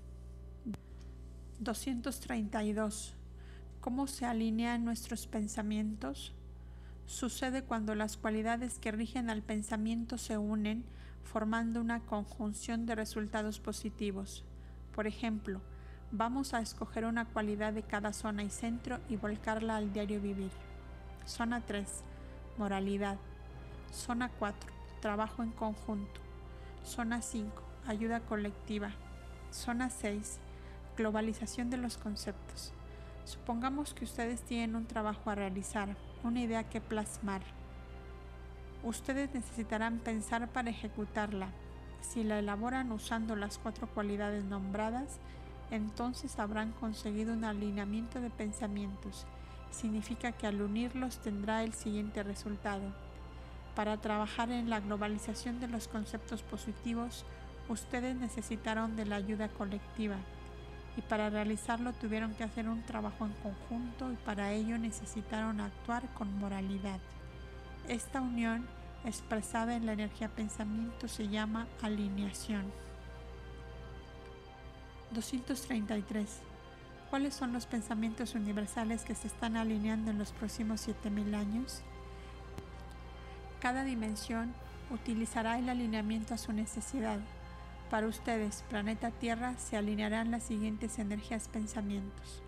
232. ¿Cómo se alinean nuestros pensamientos? Sucede cuando las cualidades que rigen al pensamiento se unen, formando una conjunción de resultados positivos. Por ejemplo, vamos a escoger una cualidad de cada zona y centro y volcarla al diario vivir. Zona 3. Moralidad. Zona 4. Trabajo en conjunto. Zona 5 ayuda colectiva. Zona 6. Globalización de los conceptos. Supongamos que ustedes tienen un trabajo a realizar, una idea que plasmar. Ustedes necesitarán pensar para ejecutarla. Si la elaboran usando las cuatro cualidades nombradas, entonces habrán conseguido un alineamiento de pensamientos. Significa que al unirlos tendrá el siguiente resultado. Para trabajar en la globalización de los conceptos positivos, Ustedes necesitaron de la ayuda colectiva y para realizarlo tuvieron que hacer un trabajo en conjunto y para ello necesitaron actuar con moralidad. Esta unión expresada en la energía pensamiento se llama alineación. 233. ¿Cuáles son los pensamientos universales que se están alineando en los próximos 7000 años? Cada dimensión utilizará el alineamiento a su necesidad. Para ustedes, planeta Tierra, se alinearán las siguientes energías pensamientos.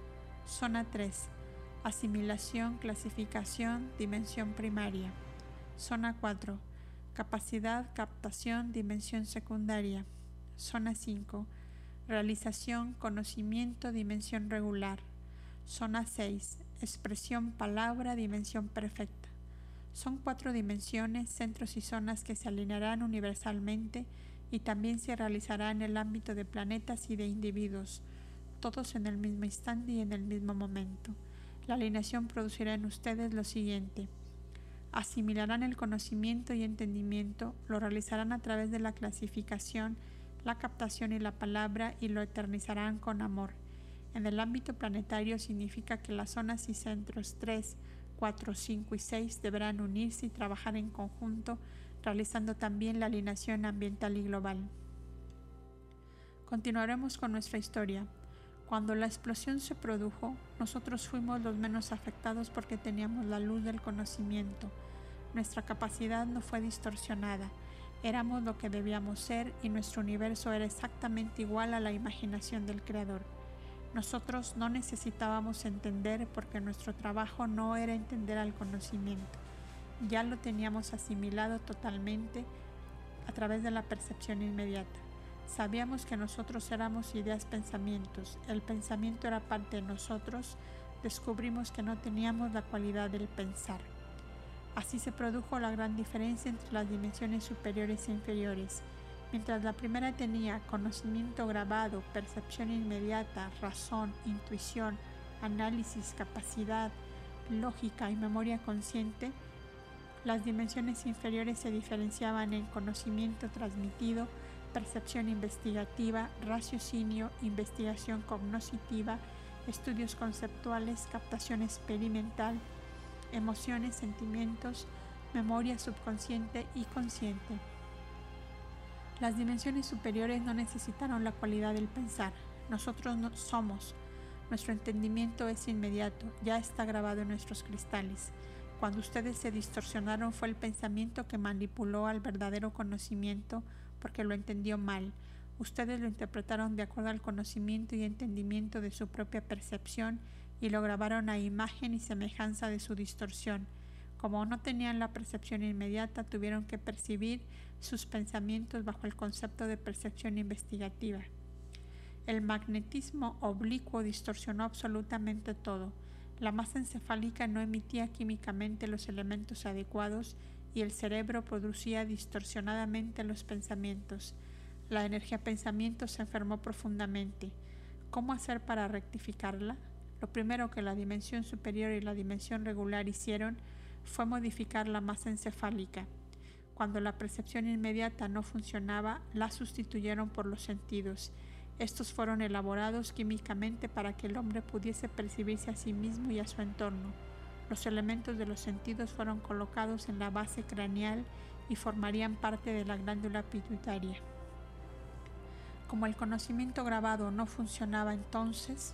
Zona 3. Asimilación, clasificación, dimensión primaria. Zona 4. Capacidad, captación, dimensión secundaria. Zona 5. Realización, conocimiento, dimensión regular. Zona 6. Expresión, palabra, dimensión perfecta. Son cuatro dimensiones, centros y zonas que se alinearán universalmente y también se realizará en el ámbito de planetas y de individuos, todos en el mismo instante y en el mismo momento. La alineación producirá en ustedes lo siguiente. Asimilarán el conocimiento y entendimiento, lo realizarán a través de la clasificación, la captación y la palabra y lo eternizarán con amor. En el ámbito planetario significa que las zonas y centros 3, 4, 5 y 6 deberán unirse y trabajar en conjunto realizando también la alineación ambiental y global. Continuaremos con nuestra historia. Cuando la explosión se produjo, nosotros fuimos los menos afectados porque teníamos la luz del conocimiento. Nuestra capacidad no fue distorsionada. Éramos lo que debíamos ser y nuestro universo era exactamente igual a la imaginación del Creador. Nosotros no necesitábamos entender porque nuestro trabajo no era entender al conocimiento ya lo teníamos asimilado totalmente a través de la percepción inmediata. Sabíamos que nosotros éramos ideas, pensamientos. El pensamiento era parte de nosotros. Descubrimos que no teníamos la cualidad del pensar. Así se produjo la gran diferencia entre las dimensiones superiores e inferiores. Mientras la primera tenía conocimiento grabado, percepción inmediata, razón, intuición, análisis, capacidad, lógica y memoria consciente, las dimensiones inferiores se diferenciaban en conocimiento transmitido, percepción investigativa, raciocinio, investigación cognoscitiva, estudios conceptuales, captación experimental, emociones, sentimientos, memoria subconsciente y consciente. Las dimensiones superiores no necesitaron la cualidad del pensar. Nosotros no somos. Nuestro entendimiento es inmediato, ya está grabado en nuestros cristales. Cuando ustedes se distorsionaron fue el pensamiento que manipuló al verdadero conocimiento porque lo entendió mal. Ustedes lo interpretaron de acuerdo al conocimiento y entendimiento de su propia percepción y lo grabaron a imagen y semejanza de su distorsión. Como no tenían la percepción inmediata, tuvieron que percibir sus pensamientos bajo el concepto de percepción investigativa. El magnetismo oblicuo distorsionó absolutamente todo. La masa encefálica no emitía químicamente los elementos adecuados y el cerebro producía distorsionadamente los pensamientos. La energía pensamiento se enfermó profundamente. ¿Cómo hacer para rectificarla? Lo primero que la dimensión superior y la dimensión regular hicieron fue modificar la masa encefálica. Cuando la percepción inmediata no funcionaba, la sustituyeron por los sentidos. Estos fueron elaborados químicamente para que el hombre pudiese percibirse a sí mismo y a su entorno. Los elementos de los sentidos fueron colocados en la base craneal y formarían parte de la glándula pituitaria. Como el conocimiento grabado no funcionaba entonces,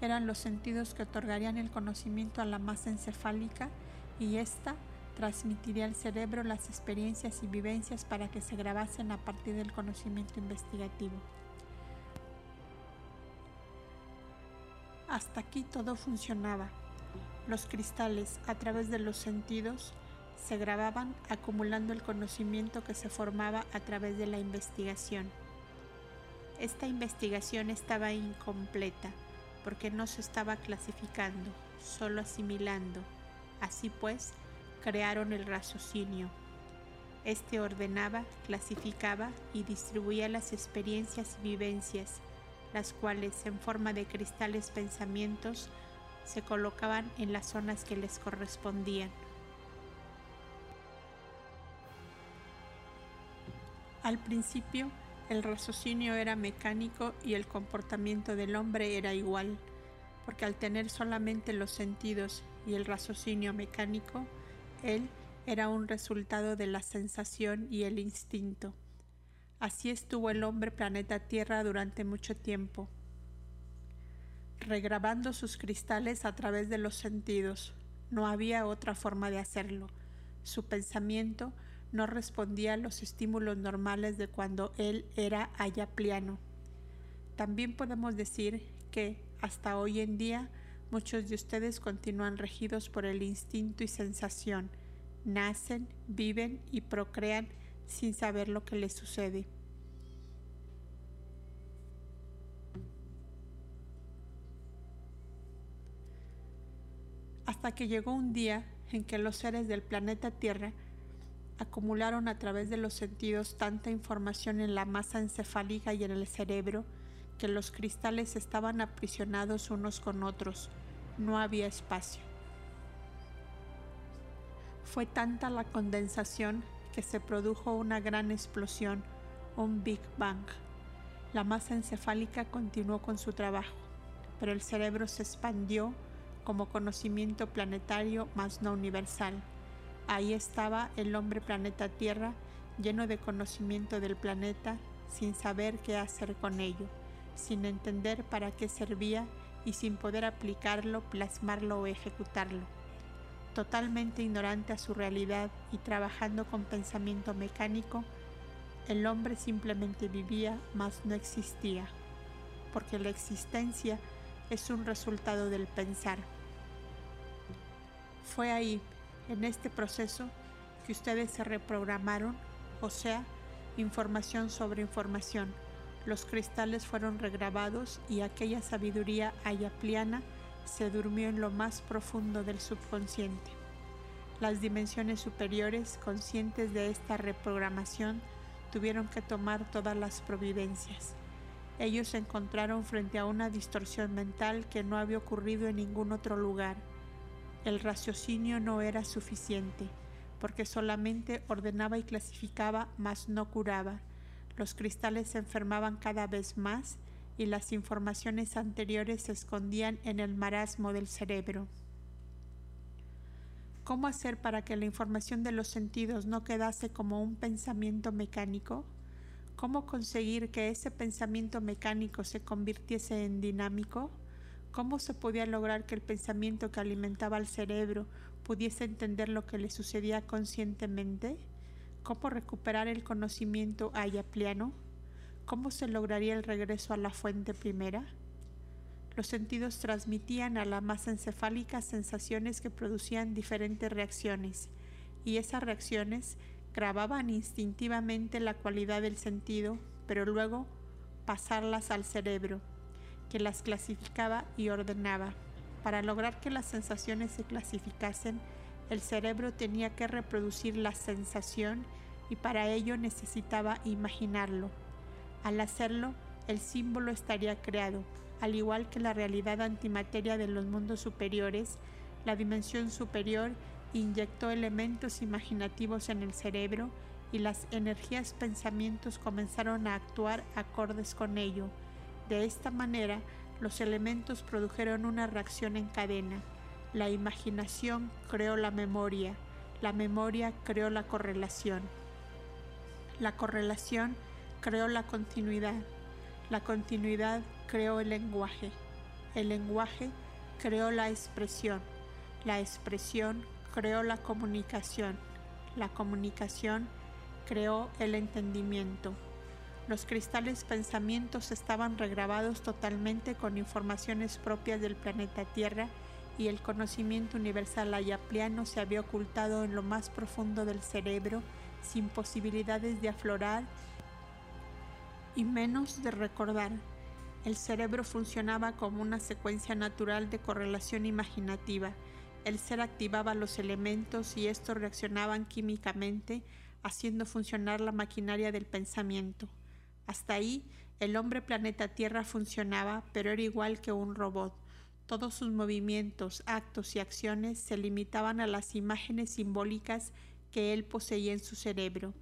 eran los sentidos que otorgarían el conocimiento a la masa encefálica y ésta transmitiría al cerebro las experiencias y vivencias para que se grabasen a partir del conocimiento investigativo. Hasta aquí todo funcionaba. Los cristales, a través de los sentidos, se grababan acumulando el conocimiento que se formaba a través de la investigación. Esta investigación estaba incompleta porque no se estaba clasificando, solo asimilando. Así pues, crearon el raciocinio. Este ordenaba, clasificaba y distribuía las experiencias y vivencias, las cuales en forma de cristales pensamientos se colocaban en las zonas que les correspondían. Al principio, el raciocinio era mecánico y el comportamiento del hombre era igual, porque al tener solamente los sentidos y el raciocinio mecánico, él era un resultado de la sensación y el instinto. Así estuvo el hombre planeta Tierra durante mucho tiempo, regrabando sus cristales a través de los sentidos. No había otra forma de hacerlo. Su pensamiento no respondía a los estímulos normales de cuando él era ayapliano. También podemos decir que, hasta hoy en día, muchos de ustedes continúan regidos por el instinto y sensación. Nacen, viven y procrean sin saber lo que les sucede. Hasta que llegó un día en que los seres del planeta Tierra acumularon a través de los sentidos tanta información en la masa encefálica y en el cerebro que los cristales estaban aprisionados unos con otros. No había espacio. Fue tanta la condensación que se produjo una gran explosión, un Big Bang. La masa encefálica continuó con su trabajo, pero el cerebro se expandió como conocimiento planetario más no universal Ahí estaba el hombre planeta Tierra, lleno de conocimiento del planeta, sin saber qué hacer con ello, sin entender para qué servía y sin poder aplicarlo, plasmarlo o ejecutarlo. Totalmente ignorante a su realidad y trabajando con pensamiento mecánico, el hombre simplemente vivía, mas no existía, porque la existencia es un resultado del pensar. Fue ahí, en este proceso que ustedes se reprogramaron, o sea, información sobre información. Los cristales fueron regrabados y aquella sabiduría ayapliana se durmió en lo más profundo del subconsciente. Las dimensiones superiores, conscientes de esta reprogramación, tuvieron que tomar todas las providencias. Ellos se encontraron frente a una distorsión mental que no había ocurrido en ningún otro lugar el raciocinio no era suficiente, porque solamente ordenaba y clasificaba, mas no curaba. Los cristales se enfermaban cada vez más y las informaciones anteriores se escondían en el marasmo del cerebro. ¿Cómo hacer para que la información de los sentidos no quedase como un pensamiento mecánico? ¿Cómo conseguir que ese pensamiento mecánico se convirtiese en dinámico? ¿Cómo se podía lograr que el pensamiento que alimentaba al cerebro pudiese entender lo que le sucedía conscientemente? ¿Cómo recuperar el conocimiento ayapliano? ¿Cómo se lograría el regreso a la fuente primera? Los sentidos transmitían a la masa encefálica sensaciones que producían diferentes reacciones, y esas reacciones grababan instintivamente la cualidad del sentido, pero luego pasarlas al cerebro, que las clasificaba y ordenaba. Para lograr que las sensaciones se clasificasen, el cerebro tenía que reproducir la sensación y para ello necesitaba imaginarlo. Al hacerlo, el símbolo estaría creado. Al igual que la realidad antimateria de los mundos superiores, la dimensión superior inyectó elementos imaginativos en el cerebro y las energías pensamientos comenzaron a actuar acordes con ello. De esta manera, los elementos produjeron una reacción en cadena. La imaginación creó la memoria, la memoria creó la correlación. La correlación creó la continuidad, la continuidad creó el lenguaje, el lenguaje creó la expresión, la expresión creó la comunicación, la comunicación creó el entendimiento. Los cristales pensamientos estaban regrabados totalmente con informaciones propias del planeta Tierra y el conocimiento universal ayapliano se había ocultado en lo más profundo del cerebro sin posibilidades de aflorar y menos de recordar. El cerebro funcionaba como una secuencia natural de correlación imaginativa. El ser activaba los elementos y estos reaccionaban químicamente, haciendo funcionar la maquinaria del pensamiento. Hasta ahí, el hombre planeta Tierra funcionaba, pero era igual que un robot todos sus movimientos, actos y acciones se limitaban a las imágenes simbólicas que él poseía en su cerebro.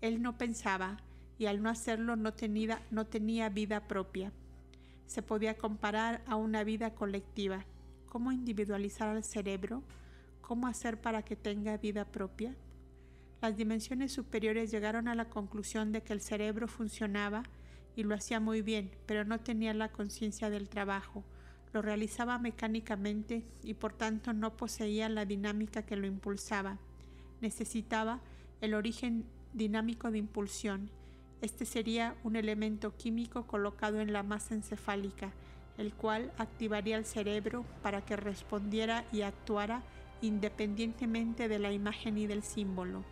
Él no pensaba y al no hacerlo no tenía, no tenía vida propia. Se podía comparar a una vida colectiva. ¿Cómo individualizar al cerebro? ¿Cómo hacer para que tenga vida propia? Las dimensiones superiores llegaron a la conclusión de que el cerebro funcionaba y lo hacía muy bien, pero no tenía la conciencia del trabajo lo realizaba mecánicamente y por tanto no poseía la dinámica que lo impulsaba. Necesitaba el origen dinámico de impulsión. Este sería un elemento químico colocado en la masa encefálica, el cual activaría el cerebro para que respondiera y actuara independientemente de la imagen y del símbolo.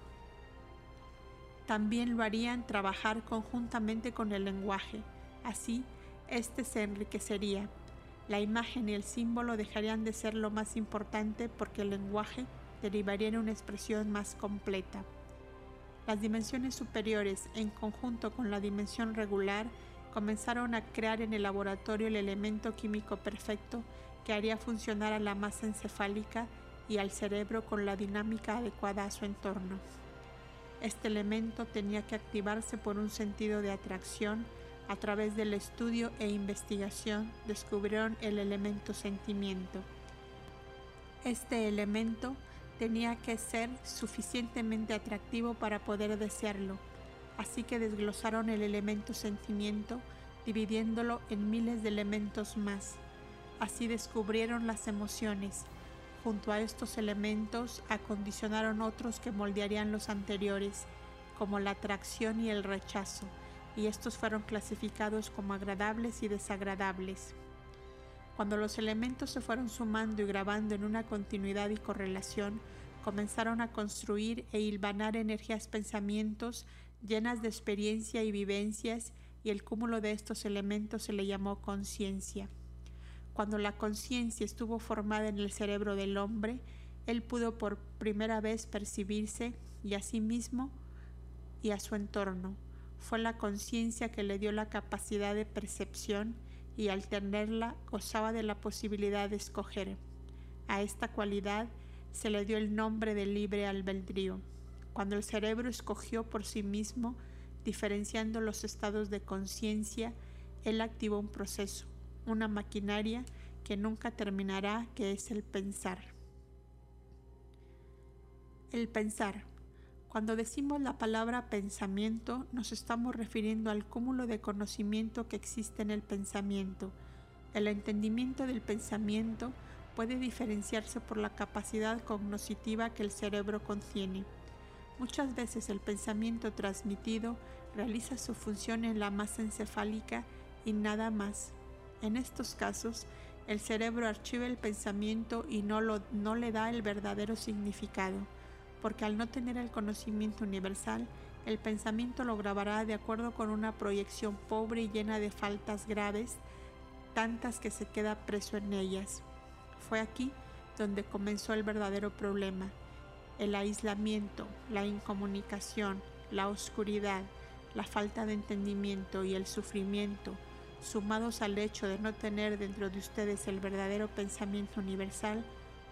También lo harían trabajar conjuntamente con el lenguaje. Así, éste se enriquecería la imagen y el símbolo dejarían de ser lo más importante porque el lenguaje derivaría en una expresión más completa. Las dimensiones superiores, en conjunto con la dimensión regular, comenzaron a crear en el laboratorio el elemento químico perfecto que haría funcionar a la masa encefálica y al cerebro con la dinámica adecuada a su entorno. Este elemento tenía que activarse por un sentido de atracción a través del estudio e investigación descubrieron el elemento sentimiento. Este elemento tenía que ser suficientemente atractivo para poder desearlo, así que desglosaron el elemento sentimiento dividiéndolo en miles de elementos más. Así descubrieron las emociones. Junto a estos elementos acondicionaron otros que moldearían los anteriores, como la atracción y el rechazo y estos fueron clasificados como agradables y desagradables. Cuando los elementos se fueron sumando y grabando en una continuidad y correlación, comenzaron a construir e hilvanar energías pensamientos llenas de experiencia y vivencias y el cúmulo de estos elementos se le llamó conciencia. Cuando la conciencia estuvo formada en el cerebro del hombre, él pudo por primera vez percibirse y a sí mismo y a su entorno fue la conciencia que le dio la capacidad de percepción y al tenerla gozaba de la posibilidad de escoger. A esta cualidad se le dio el nombre de libre albedrío. Cuando el cerebro escogió por sí mismo, diferenciando los estados de conciencia, él activó un proceso, una maquinaria que nunca terminará, que es el pensar. El pensar. Cuando decimos la palabra pensamiento, nos estamos refiriendo al cúmulo de conocimiento que existe en el pensamiento. El entendimiento del pensamiento puede diferenciarse por la capacidad cognoscitiva que el cerebro contiene. Muchas veces el pensamiento transmitido realiza su función en la masa encefálica y nada más. En estos casos, el cerebro archiva el pensamiento y no, lo, no le da el verdadero significado, porque al no tener el conocimiento universal, el pensamiento lo grabará de acuerdo con una proyección pobre y llena de faltas graves, tantas que se queda preso en ellas. Fue aquí donde comenzó el verdadero problema, el aislamiento, la incomunicación, la oscuridad, la falta de entendimiento y el sufrimiento, sumados al hecho de no tener dentro de ustedes el verdadero pensamiento universal,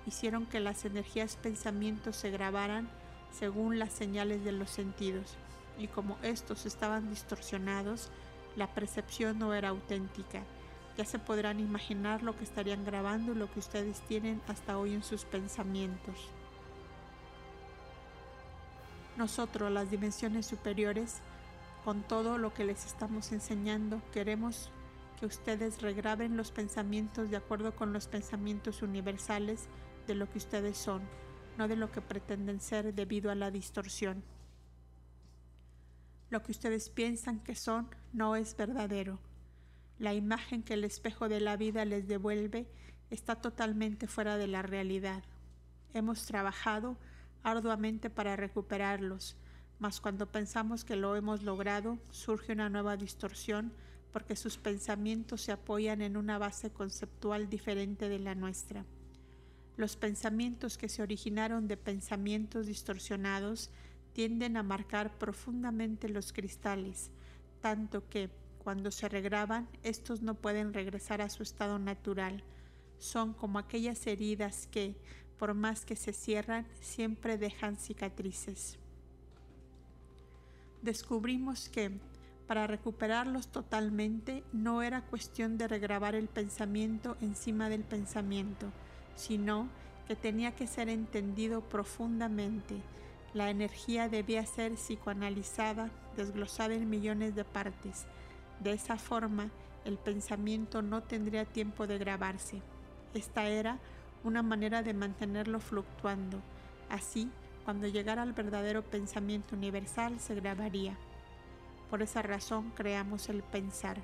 hicieron que las energías pensamientos se grabaran según las señales de los sentidos, y como estos estaban distorsionados, la percepción no era auténtica. Ya se podrán imaginar lo que estarían grabando y lo que ustedes tienen hasta hoy en sus pensamientos. Nosotros, las dimensiones superiores, con todo lo que les estamos enseñando, queremos que ustedes regraben los pensamientos de acuerdo con los pensamientos universales de lo que ustedes son no de lo que pretenden ser debido a la distorsión. Lo que ustedes piensan que son no es verdadero. La imagen que el espejo de la vida les devuelve está totalmente fuera de la realidad. Hemos trabajado arduamente para recuperarlos, mas cuando pensamos que lo hemos logrado, surge una nueva distorsión porque sus pensamientos se apoyan en una base conceptual diferente de la nuestra. Los pensamientos que se originaron de pensamientos distorsionados tienden a marcar profundamente los cristales, tanto que, cuando se regraban, estos no pueden regresar a su estado natural. Son como aquellas heridas que, por más que se cierran, siempre dejan cicatrices. Descubrimos que, para recuperarlos totalmente, no era cuestión de regrabar el pensamiento encima del pensamiento, sino que tenía que ser entendido profundamente. La energía debía ser psicoanalizada, desglosada en millones de partes. De esa forma, el pensamiento no tendría tiempo de grabarse. Esta era una manera de mantenerlo fluctuando. Así, cuando llegara al verdadero pensamiento universal, se grabaría. Por esa razón creamos el pensar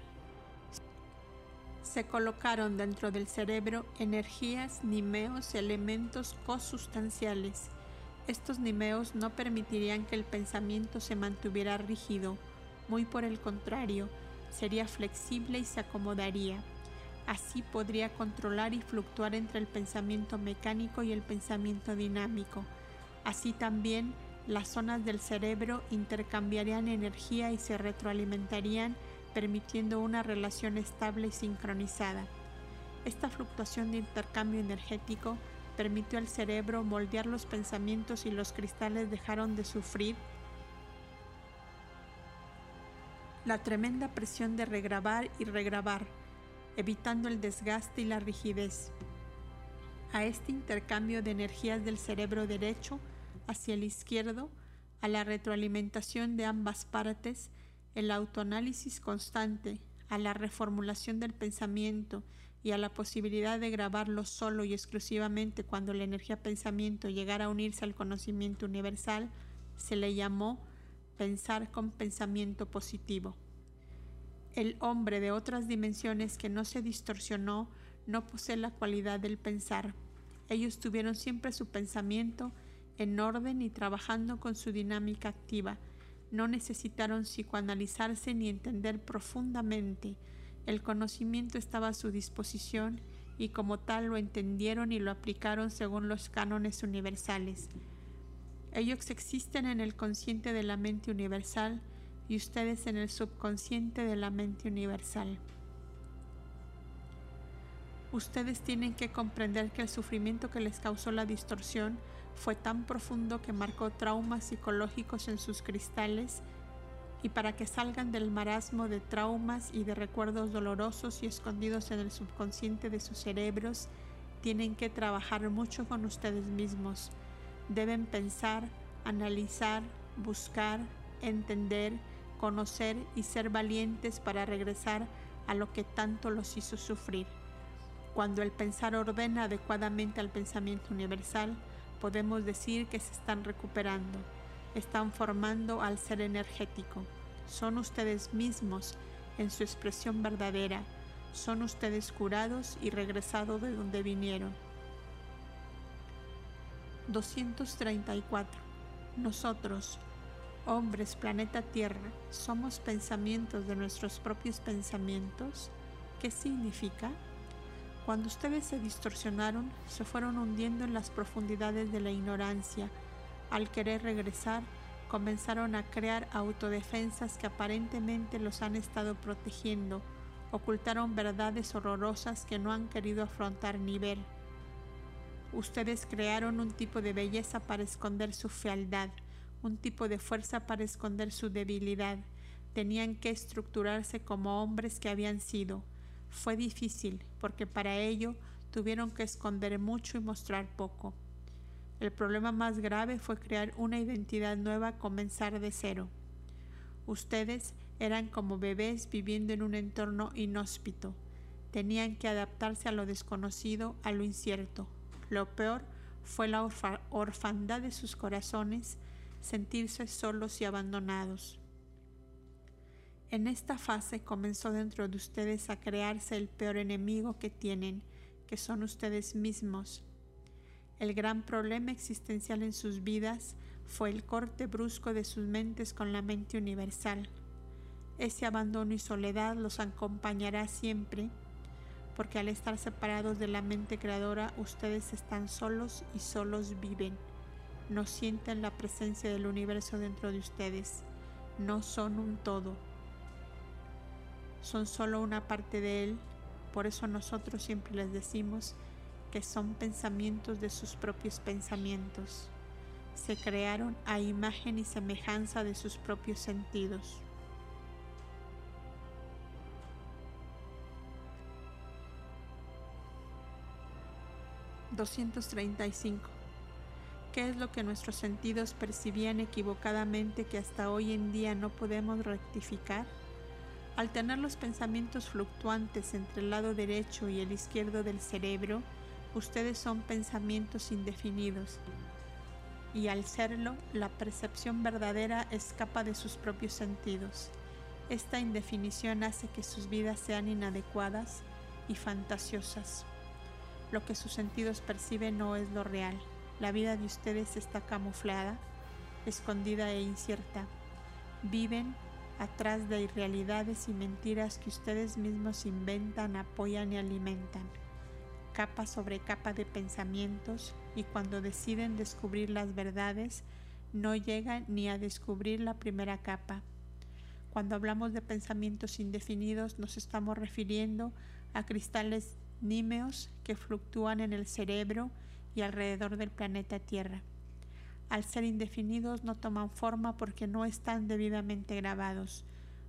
se colocaron dentro del cerebro energías, nimeos, elementos cosustanciales. Estos nimeos no permitirían que el pensamiento se mantuviera rígido, muy por el contrario, sería flexible y se acomodaría. Así podría controlar y fluctuar entre el pensamiento mecánico y el pensamiento dinámico. Así también las zonas del cerebro intercambiarían energía y se retroalimentarían permitiendo una relación estable y sincronizada. Esta fluctuación de intercambio energético permitió al cerebro moldear los pensamientos y los cristales dejaron de sufrir la tremenda presión de regrabar y regrabar, evitando el desgaste y la rigidez. A este intercambio de energías del cerebro derecho hacia el izquierdo, a la retroalimentación de ambas partes, el autoanálisis constante, a la reformulación del pensamiento y a la posibilidad de grabarlo solo y exclusivamente cuando la energía pensamiento llegara a unirse al conocimiento universal, se le llamó pensar con pensamiento positivo. El hombre de otras dimensiones que no se distorsionó no posee la cualidad del pensar. Ellos tuvieron siempre su pensamiento en orden y trabajando con su dinámica activa, no necesitaron psicoanalizarse ni entender profundamente. El conocimiento estaba a su disposición y como tal lo entendieron y lo aplicaron según los cánones universales. Ellos existen en el consciente de la mente universal y ustedes en el subconsciente de la mente universal. Ustedes tienen que comprender que el sufrimiento que les causó la distorsión fue tan profundo que marcó traumas psicológicos en sus cristales y para que salgan del marasmo de traumas y de recuerdos dolorosos y escondidos en el subconsciente de sus cerebros, tienen que trabajar mucho con ustedes mismos. Deben pensar, analizar, buscar, entender, conocer y ser valientes para regresar a lo que tanto los hizo sufrir. Cuando el pensar ordena adecuadamente al pensamiento universal, podemos decir que se están recuperando. están formando al ser energético. Son ustedes mismos en su expresión verdadera. Son ustedes curados y regresados de donde vinieron. 234. Nosotros, hombres, planeta Tierra, somos pensamientos de nuestros propios pensamientos. ¿Qué significa? Cuando ustedes se distorsionaron, se fueron hundiendo en las profundidades de la ignorancia. Al querer regresar, comenzaron a crear autodefensas que aparentemente los han estado protegiendo. Ocultaron verdades horrorosas que no han querido afrontar ni ver. Ustedes crearon un tipo de belleza para esconder su fealdad, un tipo de fuerza para esconder su debilidad. Tenían que estructurarse como hombres que habían sido fue difícil porque para ello tuvieron que esconder mucho y mostrar poco. El problema más grave fue crear una identidad nueva, comenzar de cero. Ustedes eran como bebés viviendo en un entorno inhóspito. Tenían que adaptarse a lo desconocido, a lo incierto. Lo peor fue la orfandad de sus corazones, sentirse solos y abandonados. En esta fase comenzó dentro de ustedes a crearse el peor enemigo que tienen, que son ustedes mismos. El gran problema existencial en sus vidas fue el corte brusco de sus mentes con la mente universal. Ese abandono y soledad los acompañará siempre, porque al estar separados de la mente creadora ustedes están solos y solos viven. No sienten la presencia del universo dentro de ustedes. No son un todo son solo una parte de Él, por eso nosotros siempre les decimos que son pensamientos de sus propios pensamientos. Se crearon a imagen y semejanza de sus propios sentidos. ...235... ¿Qué es lo que nuestros sentidos percibían equivocadamente que hasta hoy en día no podemos rectificar? Al tener los pensamientos fluctuantes entre el lado derecho y el izquierdo del cerebro, ustedes son pensamientos indefinidos. Y al serlo, la percepción verdadera escapa de sus propios sentidos. Esta indefinición hace que sus vidas sean inadecuadas y fantasiosas. Lo que sus sentidos perciben no es lo real. La vida de ustedes está camuflada, escondida e incierta. Viven atrás de irrealidades y mentiras que ustedes mismos inventan, apoyan y alimentan, capa sobre capa de pensamientos, y cuando deciden descubrir las verdades, no llegan ni a descubrir la primera capa. Cuando hablamos de pensamientos indefinidos nos estamos refiriendo a cristales nímeos que fluctúan en el cerebro y alrededor del planeta Tierra al ser indefinidos no toman forma porque no están debidamente grabados.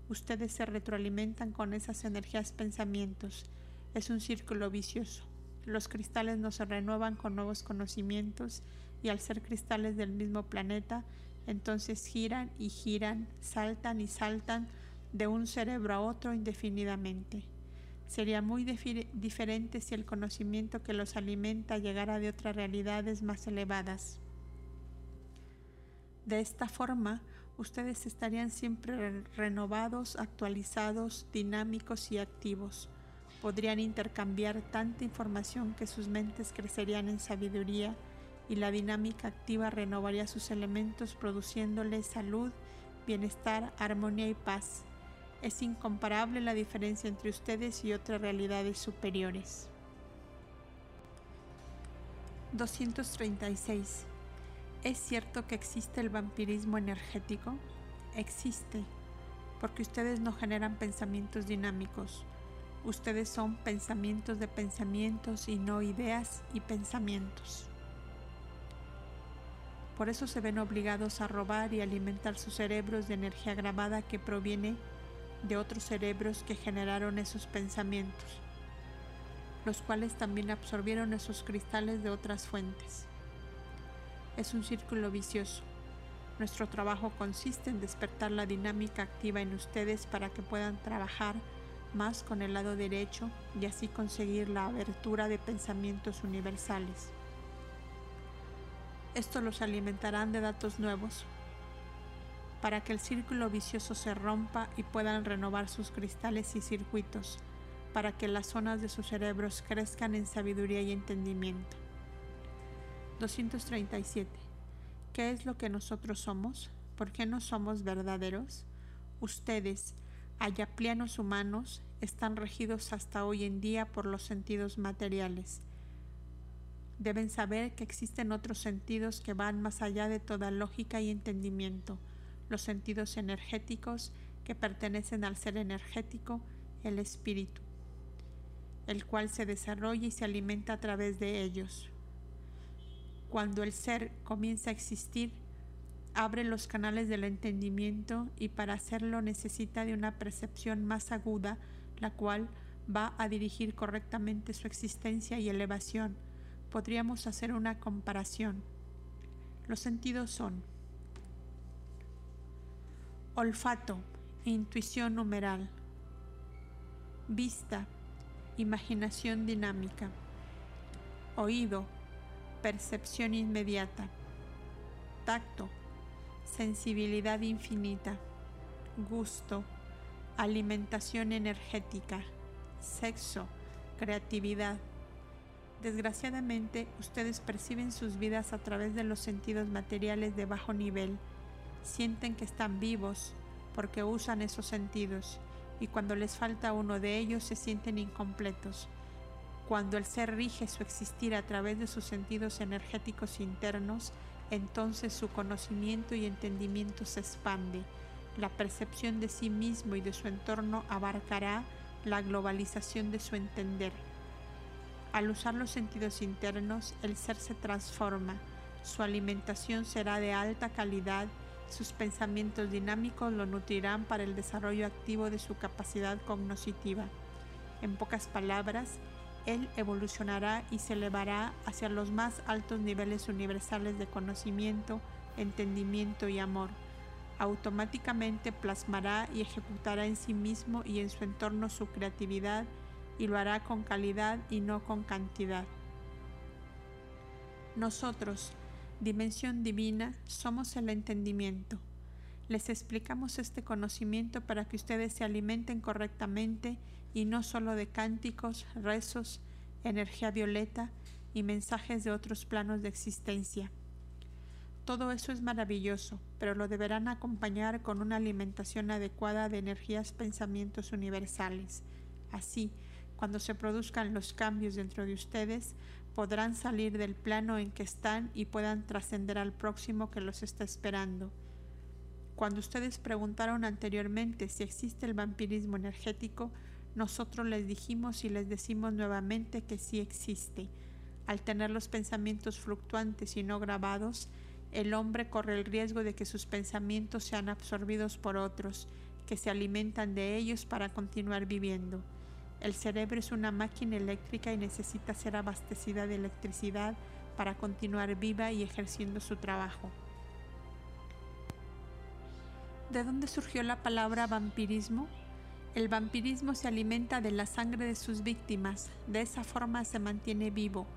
Ustedes se retroalimentan con esas energías pensamientos. Es un círculo vicioso. Los cristales no se renuevan con nuevos conocimientos y al ser cristales del mismo planeta, entonces giran y giran, saltan y saltan de un cerebro a otro indefinidamente. Sería muy diferente si el conocimiento que los alimenta llegara de otras realidades más elevadas. De esta forma, ustedes estarían siempre renovados, actualizados, dinámicos y activos. Podrían intercambiar tanta información que sus mentes crecerían en sabiduría y la dinámica activa renovaría sus elementos produciéndoles salud, bienestar, armonía y paz. Es incomparable la diferencia entre ustedes y otras realidades superiores. 236 ¿Es cierto que existe el vampirismo energético? Existe, porque ustedes no generan pensamientos dinámicos. Ustedes son pensamientos de pensamientos y no ideas y pensamientos. Por eso se ven obligados a robar y alimentar sus cerebros de energía grabada que proviene de otros cerebros que generaron esos pensamientos, los cuales también absorbieron esos cristales de otras fuentes es un círculo vicioso. Nuestro trabajo consiste en despertar la dinámica activa en ustedes para que puedan trabajar más con el lado derecho y así conseguir la abertura de pensamientos universales. Esto los alimentarán de datos nuevos, para que el círculo vicioso se rompa y puedan renovar sus cristales y circuitos, para que las zonas de sus cerebros crezcan en sabiduría y entendimiento. 237. ¿Qué es lo que nosotros somos? ¿Por qué no somos verdaderos? Ustedes, ayaplianos humanos, están regidos hasta hoy en día por los sentidos materiales. Deben saber que existen otros sentidos que van más allá de toda lógica y entendimiento, los sentidos energéticos que pertenecen al ser energético, el espíritu, el cual se desarrolla y se alimenta a través de ellos. Cuando el ser comienza a existir, abre los canales del entendimiento y para hacerlo necesita de una percepción más aguda, la cual va a dirigir correctamente su existencia y elevación. Podríamos hacer una comparación. Los sentidos son olfato, intuición numeral, vista, imaginación dinámica, oído, percepción inmediata, tacto, sensibilidad infinita, gusto, alimentación energética, sexo, creatividad. Desgraciadamente, ustedes perciben sus vidas a través de los sentidos materiales de bajo nivel. Sienten que están vivos porque usan esos sentidos y cuando les falta uno de ellos se sienten incompletos. Cuando el ser rige su existir a través de sus sentidos energéticos internos, entonces su conocimiento y entendimiento se expande. La percepción de sí mismo y de su entorno abarcará la globalización de su entender. Al usar los sentidos internos, el ser se transforma, su alimentación será de alta calidad, sus pensamientos dinámicos lo nutrirán para el desarrollo activo de su capacidad cognoscitiva. En pocas palabras, él evolucionará y se elevará hacia los más altos niveles universales de conocimiento, entendimiento y amor. Automáticamente plasmará y ejecutará en sí mismo y en su entorno su creatividad y lo hará con calidad y no con cantidad. Nosotros, dimensión divina, somos el entendimiento. Les explicamos este conocimiento para que ustedes se alimenten correctamente y no solo de cánticos, rezos, energía violeta y mensajes de otros planos de existencia. Todo eso es maravilloso, pero lo deberán acompañar con una alimentación adecuada de energías pensamientos universales. Así, cuando se produzcan los cambios dentro de ustedes, podrán salir del plano en que están y puedan trascender al próximo que los está esperando. Cuando ustedes preguntaron anteriormente si existe el vampirismo energético, nosotros les dijimos y les decimos nuevamente que sí existe. Al tener los pensamientos fluctuantes y no grabados, el hombre corre el riesgo de que sus pensamientos sean absorbidos por otros, que se alimentan de ellos para continuar viviendo. El cerebro es una máquina eléctrica y necesita ser abastecida de electricidad para continuar viva y ejerciendo su trabajo. ¿De dónde surgió la palabra vampirismo? El vampirismo se alimenta de la sangre de sus víctimas, de esa forma se mantiene vivo.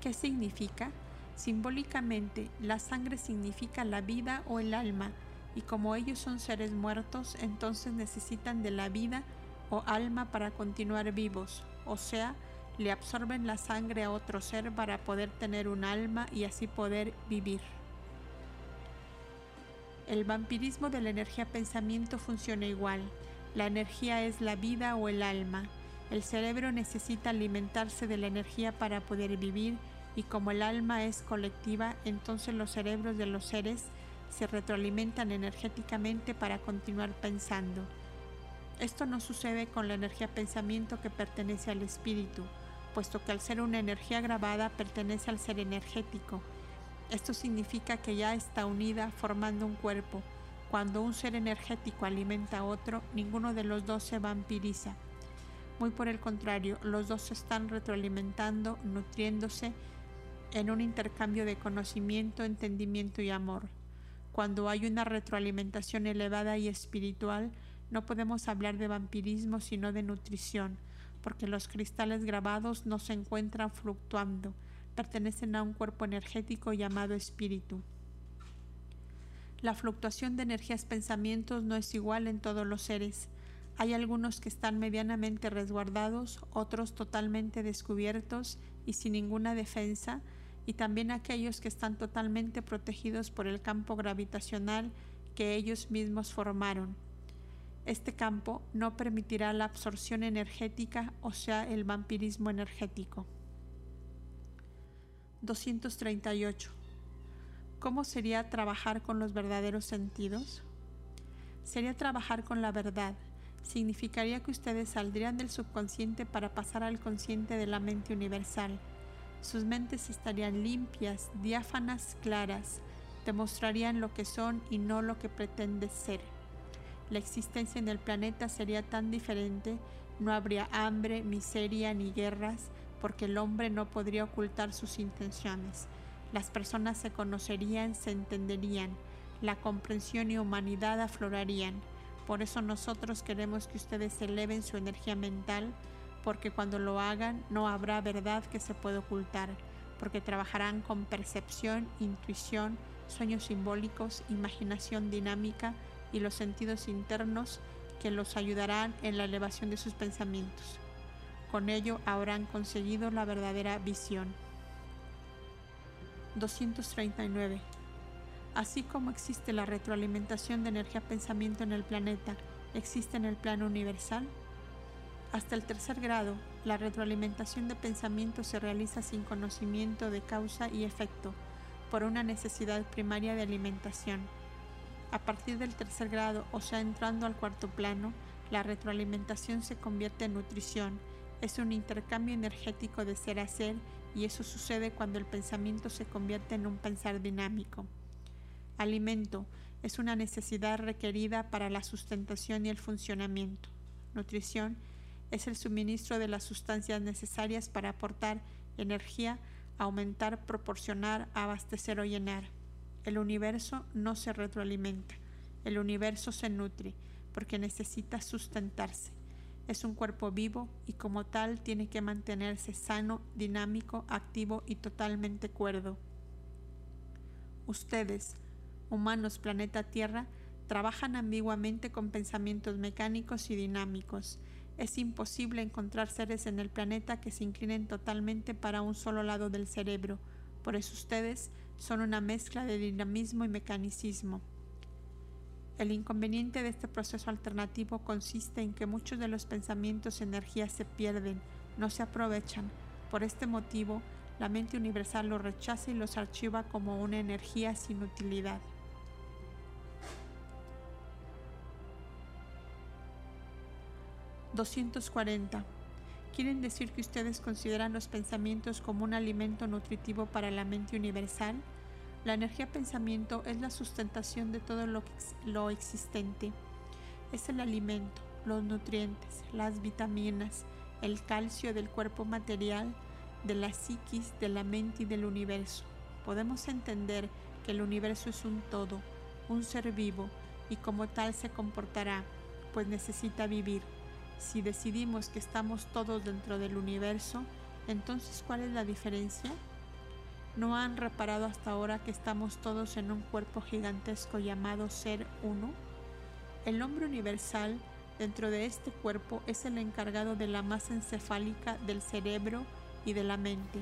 ¿Qué significa? Simbólicamente, la sangre significa la vida o el alma, y como ellos son seres muertos, entonces necesitan de la vida o alma para continuar vivos, o sea, le absorben la sangre a otro ser para poder tener un alma y así poder vivir. El vampirismo de la energía pensamiento funciona igual. La energía es la vida o el alma. El cerebro necesita alimentarse de la energía para poder vivir y como el alma es colectiva, entonces los cerebros de los seres se retroalimentan energéticamente para continuar pensando. Esto no sucede con la energía pensamiento que pertenece al espíritu, puesto que al ser una energía grabada pertenece al ser energético. Esto significa que ya está unida formando un cuerpo, cuando un ser energético alimenta a otro, ninguno de los dos se vampiriza. Muy por el contrario, los dos se están retroalimentando, nutriéndose en un intercambio de conocimiento, entendimiento y amor. Cuando hay una retroalimentación elevada y espiritual, no podemos hablar de vampirismo sino de nutrición, porque los cristales grabados no se encuentran fluctuando, pertenecen a un cuerpo energético llamado espíritu. La fluctuación de energías pensamientos no es igual en todos los seres. Hay algunos que están medianamente resguardados, otros totalmente descubiertos y sin ninguna defensa, y también aquellos que están totalmente protegidos por el campo gravitacional que ellos mismos formaron. Este campo no permitirá la absorción energética, o sea, el vampirismo energético. 238. ¿Cómo sería trabajar con los verdaderos sentidos? Sería trabajar con la verdad. Significaría que ustedes saldrían del subconsciente para pasar al consciente de la mente universal. Sus mentes estarían limpias, diáfanas, claras. Demostrarían lo que son y no lo que pretenden ser. La existencia en el planeta sería tan diferente, no habría hambre, miseria ni guerras, porque el hombre no podría ocultar sus intenciones. Las personas se conocerían, se entenderían, la comprensión y humanidad aflorarían. Por eso nosotros queremos que ustedes eleven su energía mental, porque cuando lo hagan no habrá verdad que se pueda ocultar, porque trabajarán con percepción, intuición, sueños simbólicos, imaginación dinámica y los sentidos internos que los ayudarán en la elevación de sus pensamientos. Con ello habrán conseguido la verdadera visión. 239. Así como existe la retroalimentación de energía-pensamiento en el planeta, existe en el plano universal. Hasta el tercer grado, la retroalimentación de pensamiento se realiza sin conocimiento de causa y efecto, por una necesidad primaria de alimentación. A partir del tercer grado, o sea, entrando al cuarto plano, la retroalimentación se convierte en nutrición, es un intercambio energético de ser a ser y eso sucede cuando el pensamiento se convierte en un pensar dinámico. Alimento es una necesidad requerida para la sustentación y el funcionamiento. Nutrición es el suministro de las sustancias necesarias para aportar energía, aumentar, proporcionar, abastecer o llenar. El universo no se retroalimenta, el universo se nutre porque necesita sustentarse es un cuerpo vivo y como tal tiene que mantenerse sano, dinámico, activo y totalmente cuerdo. Ustedes, humanos planeta Tierra, trabajan ambiguamente con pensamientos mecánicos y dinámicos. Es imposible encontrar seres en el planeta que se inclinen totalmente para un solo lado del cerebro. Por eso ustedes son una mezcla de dinamismo y mecanicismo. El inconveniente de este proceso alternativo consiste en que muchos de los pensamientos y energías se pierden, no se aprovechan. Por este motivo, la mente universal los rechaza y los archiva como una energía sin utilidad. ¿240? ¿Quieren decir que ustedes consideran los pensamientos como un alimento nutritivo para la mente universal? La energía pensamiento es la sustentación de todo lo, lo existente. Es el alimento, los nutrientes, las vitaminas, el calcio del cuerpo material, de la psiquis, de la mente y del universo. Podemos entender que el universo es un todo, un ser vivo, y como tal se comportará, pues necesita vivir. Si decidimos que estamos todos dentro del universo, entonces ¿cuál es la diferencia? ¿No han reparado hasta ahora que estamos todos en un cuerpo gigantesco llamado Ser Uno? El hombre universal dentro de este cuerpo es el encargado de la masa encefálica del cerebro y de la mente.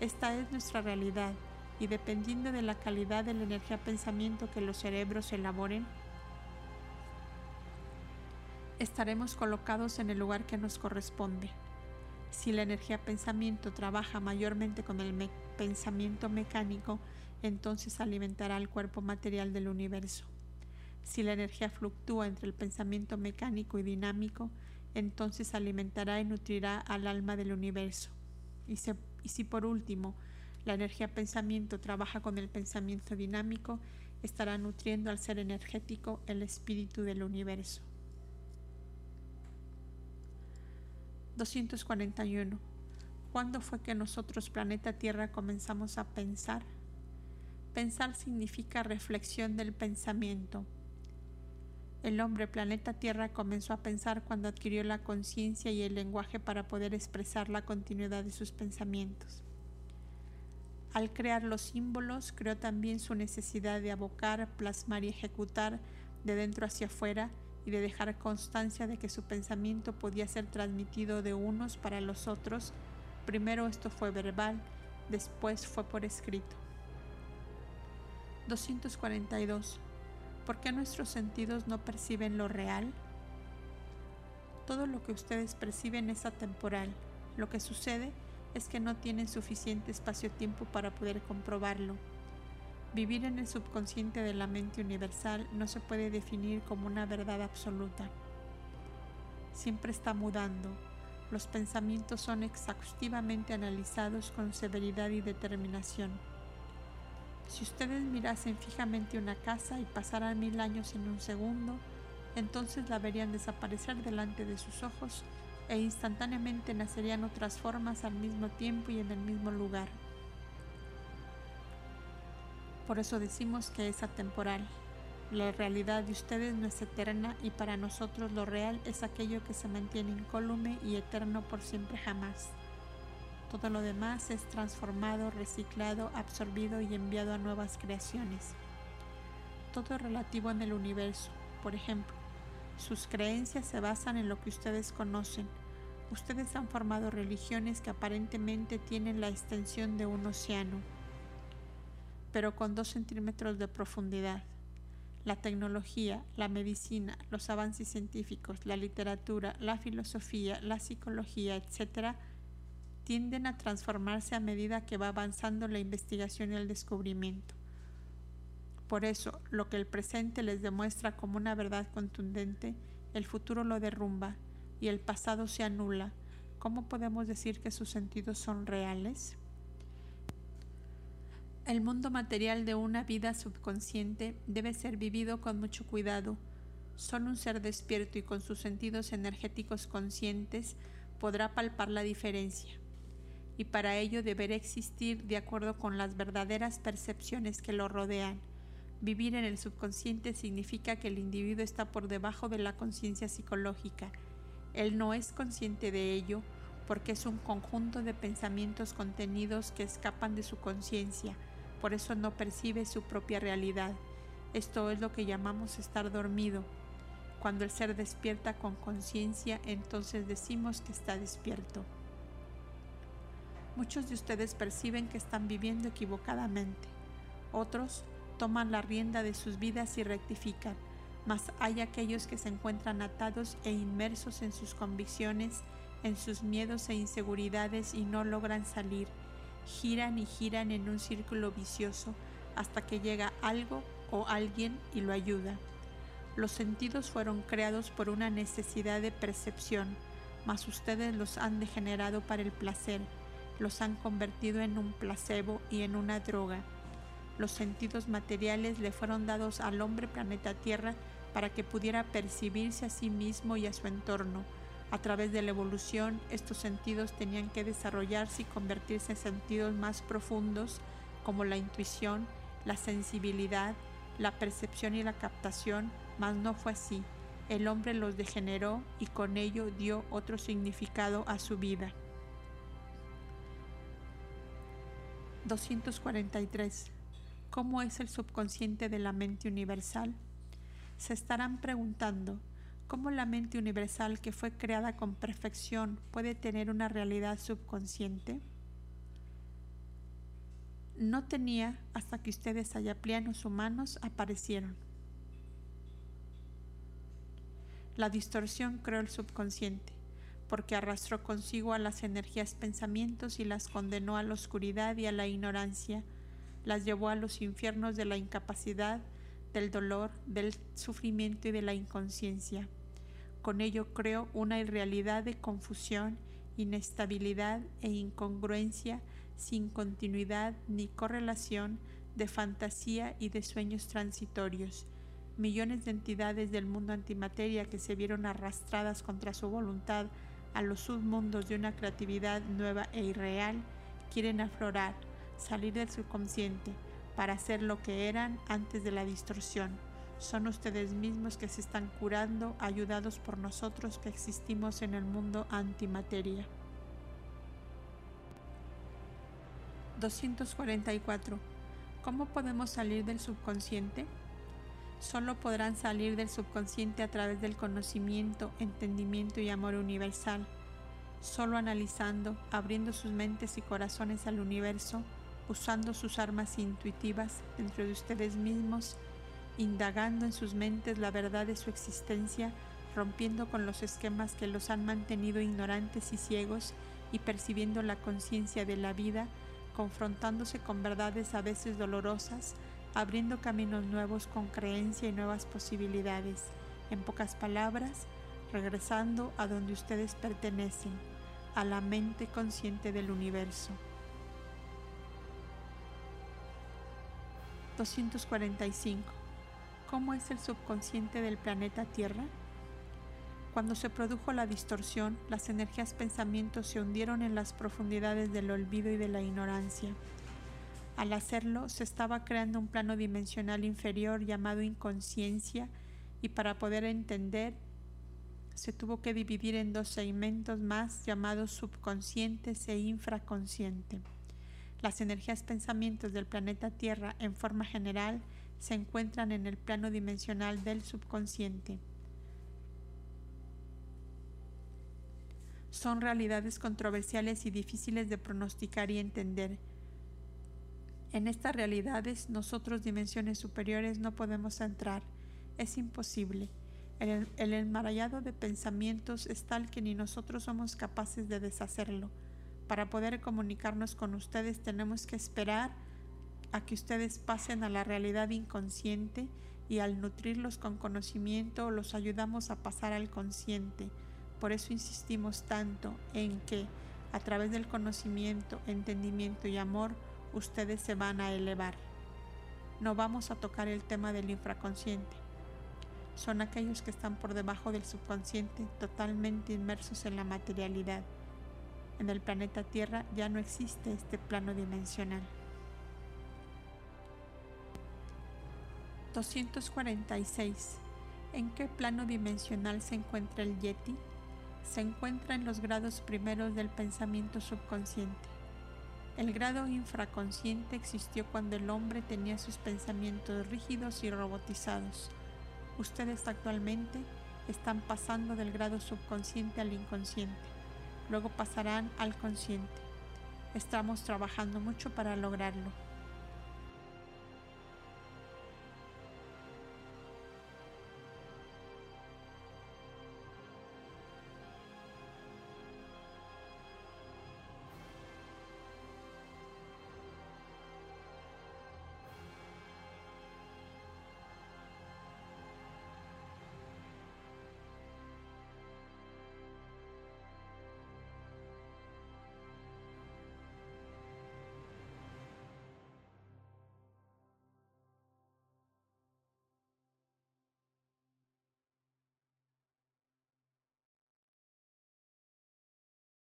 Esta es nuestra realidad y dependiendo de la calidad de la energía pensamiento que los cerebros elaboren, estaremos colocados en el lugar que nos corresponde. Si la energía pensamiento trabaja mayormente con el pensamiento mecánico, entonces alimentará el cuerpo material del universo. Si la energía fluctúa entre el pensamiento mecánico y dinámico, entonces alimentará y nutrirá al alma del universo. Y, y si por último la energía pensamiento trabaja con el pensamiento dinámico, estará nutriendo al ser energético el espíritu del universo. 241. ¿Cuándo fue que nosotros, planeta Tierra, comenzamos a pensar? Pensar significa reflexión del pensamiento. El hombre, planeta Tierra, comenzó a pensar cuando adquirió la conciencia y el lenguaje para poder expresar la continuidad de sus pensamientos. Al crear los símbolos, creó también su necesidad de abocar, plasmar y ejecutar de dentro hacia afuera y de dejar constancia de que su pensamiento podía ser transmitido de unos para los otros. Primero esto fue verbal, después fue por escrito. 242. ¿Por qué nuestros sentidos no perciben lo real? Todo lo que ustedes perciben es atemporal. Lo que sucede es que no tienen suficiente espacio-tiempo para poder comprobarlo. Vivir en el subconsciente de la mente universal no se puede definir como una verdad absoluta. Siempre está mudando. Los pensamientos son exhaustivamente analizados con severidad y determinación. Si ustedes mirasen fijamente una casa y pasaran mil años en un segundo, entonces la verían desaparecer delante de sus ojos e instantáneamente nacerían otras formas al mismo tiempo y en el mismo lugar. Por eso decimos que es atemporal. La realidad de ustedes no es eterna y para nosotros lo real es aquello que se mantiene incólume y eterno por siempre jamás. Todo lo demás es transformado, reciclado, absorbido y enviado a nuevas creaciones. Todo relativo en el universo. Por ejemplo, sus creencias se basan en lo que ustedes conocen. Ustedes han formado religiones que aparentemente tienen la extensión de un océano pero con dos centímetros de profundidad. La tecnología, la medicina, los avances científicos, la literatura, la filosofía, la psicología, etc., tienden a transformarse a medida que va avanzando la investigación y el descubrimiento. Por eso, lo que el presente les demuestra como una verdad contundente, el futuro lo derrumba y el pasado se anula. ¿Cómo podemos decir que sus sentidos son reales? El mundo material de una vida subconsciente debe ser vivido con mucho cuidado. Solo un ser despierto y con sus sentidos energéticos conscientes podrá palpar la diferencia. Y para ello deberá existir de acuerdo con las verdaderas percepciones que lo rodean. Vivir en el subconsciente significa que el individuo está por debajo de la conciencia psicológica. Él no es consciente de ello porque es un conjunto de pensamientos contenidos que escapan de su conciencia por eso no percibe su propia realidad. Esto es lo que llamamos estar dormido. Cuando el ser despierta con conciencia, entonces decimos que está despierto. Muchos de ustedes perciben que están viviendo equivocadamente. Otros toman la rienda de sus vidas y rectifican, mas hay aquellos que se encuentran atados e inmersos en sus convicciones, en sus miedos e inseguridades y no logran salir giran y giran en un círculo vicioso hasta que llega algo o alguien y lo ayuda. Los sentidos fueron creados por una necesidad de percepción, mas ustedes los han degenerado para el placer, los han convertido en un placebo y en una droga. Los sentidos materiales le fueron dados al hombre planeta Tierra para que pudiera percibirse a sí mismo y a su entorno, a través de la evolución, estos sentidos tenían que desarrollarse y convertirse en sentidos más profundos como la intuición, la sensibilidad, la percepción y la captación, mas no fue así. El hombre los degeneró y con ello dio otro significado a su vida. 243. ¿Cómo es el subconsciente de la mente universal? Se estarán preguntando, ¿Cómo la mente universal que fue creada con perfección puede tener una realidad subconsciente? No tenía hasta que ustedes allá planos humanos aparecieron. La distorsión creó el subconsciente, porque arrastró consigo a las energías pensamientos y las condenó a la oscuridad y a la ignorancia, las llevó a los infiernos de la incapacidad, del dolor, del sufrimiento y de la inconsciencia. Con ello creo una irrealidad de confusión, inestabilidad e incongruencia sin continuidad ni correlación, de fantasía y de sueños transitorios. Millones de entidades del mundo antimateria que se vieron arrastradas contra su voluntad a los submundos de una creatividad nueva e irreal quieren aflorar, salir del subconsciente, para ser lo que eran antes de la distorsión. Son ustedes mismos que se están curando, ayudados por nosotros que existimos en el mundo antimateria. 244. ¿Cómo podemos salir del subconsciente? Solo podrán salir del subconsciente a través del conocimiento, entendimiento y amor universal. Solo analizando, abriendo sus mentes y corazones al universo, usando sus armas intuitivas dentro de ustedes mismos, indagando en sus mentes la verdad de su existencia, rompiendo con los esquemas que los han mantenido ignorantes y ciegos y percibiendo la conciencia de la vida, confrontándose con verdades a veces dolorosas, abriendo caminos nuevos con creencia y nuevas posibilidades. En pocas palabras, regresando a donde ustedes pertenecen, a la mente consciente del universo. 245. ¿Cómo es el subconsciente del planeta Tierra? Cuando se produjo la distorsión, las energías pensamientos se hundieron en las profundidades del olvido y de la ignorancia. Al hacerlo, se estaba creando un plano dimensional inferior llamado inconsciencia y para poder entender, se tuvo que dividir en dos segmentos más llamados subconscientes e infraconsciente. Las energías pensamientos del planeta Tierra en forma general se encuentran en el plano dimensional del subconsciente. son realidades controversiales y difíciles de pronosticar y entender. En estas realidades nosotros dimensiones superiores no podemos entrar, es imposible. El, el enmarallado de pensamientos es tal que ni nosotros somos capaces de deshacerlo. Para poder comunicarnos con ustedes tenemos que esperar a que ustedes pasen a la realidad inconsciente y al nutrirlos con conocimiento los ayudamos a pasar al consciente por eso insistimos tanto en que a través del conocimiento, entendimiento y amor, ustedes se van a elevar. No vamos a tocar el tema del infraconsciente. Son aquellos que están por debajo del subconsciente, totalmente inmersos en la materialidad. En el planeta Tierra ya no existe este plano dimensional. 246. ¿En qué plano dimensional se encuentra el Yeti? se encuentra en los grados primeros del pensamiento subconsciente. El grado infraconsciente existió cuando el hombre tenía sus pensamientos rígidos y robotizados. Ustedes actualmente están pasando del grado subconsciente al inconsciente. Luego pasarán al consciente. Estamos trabajando mucho para lograrlo.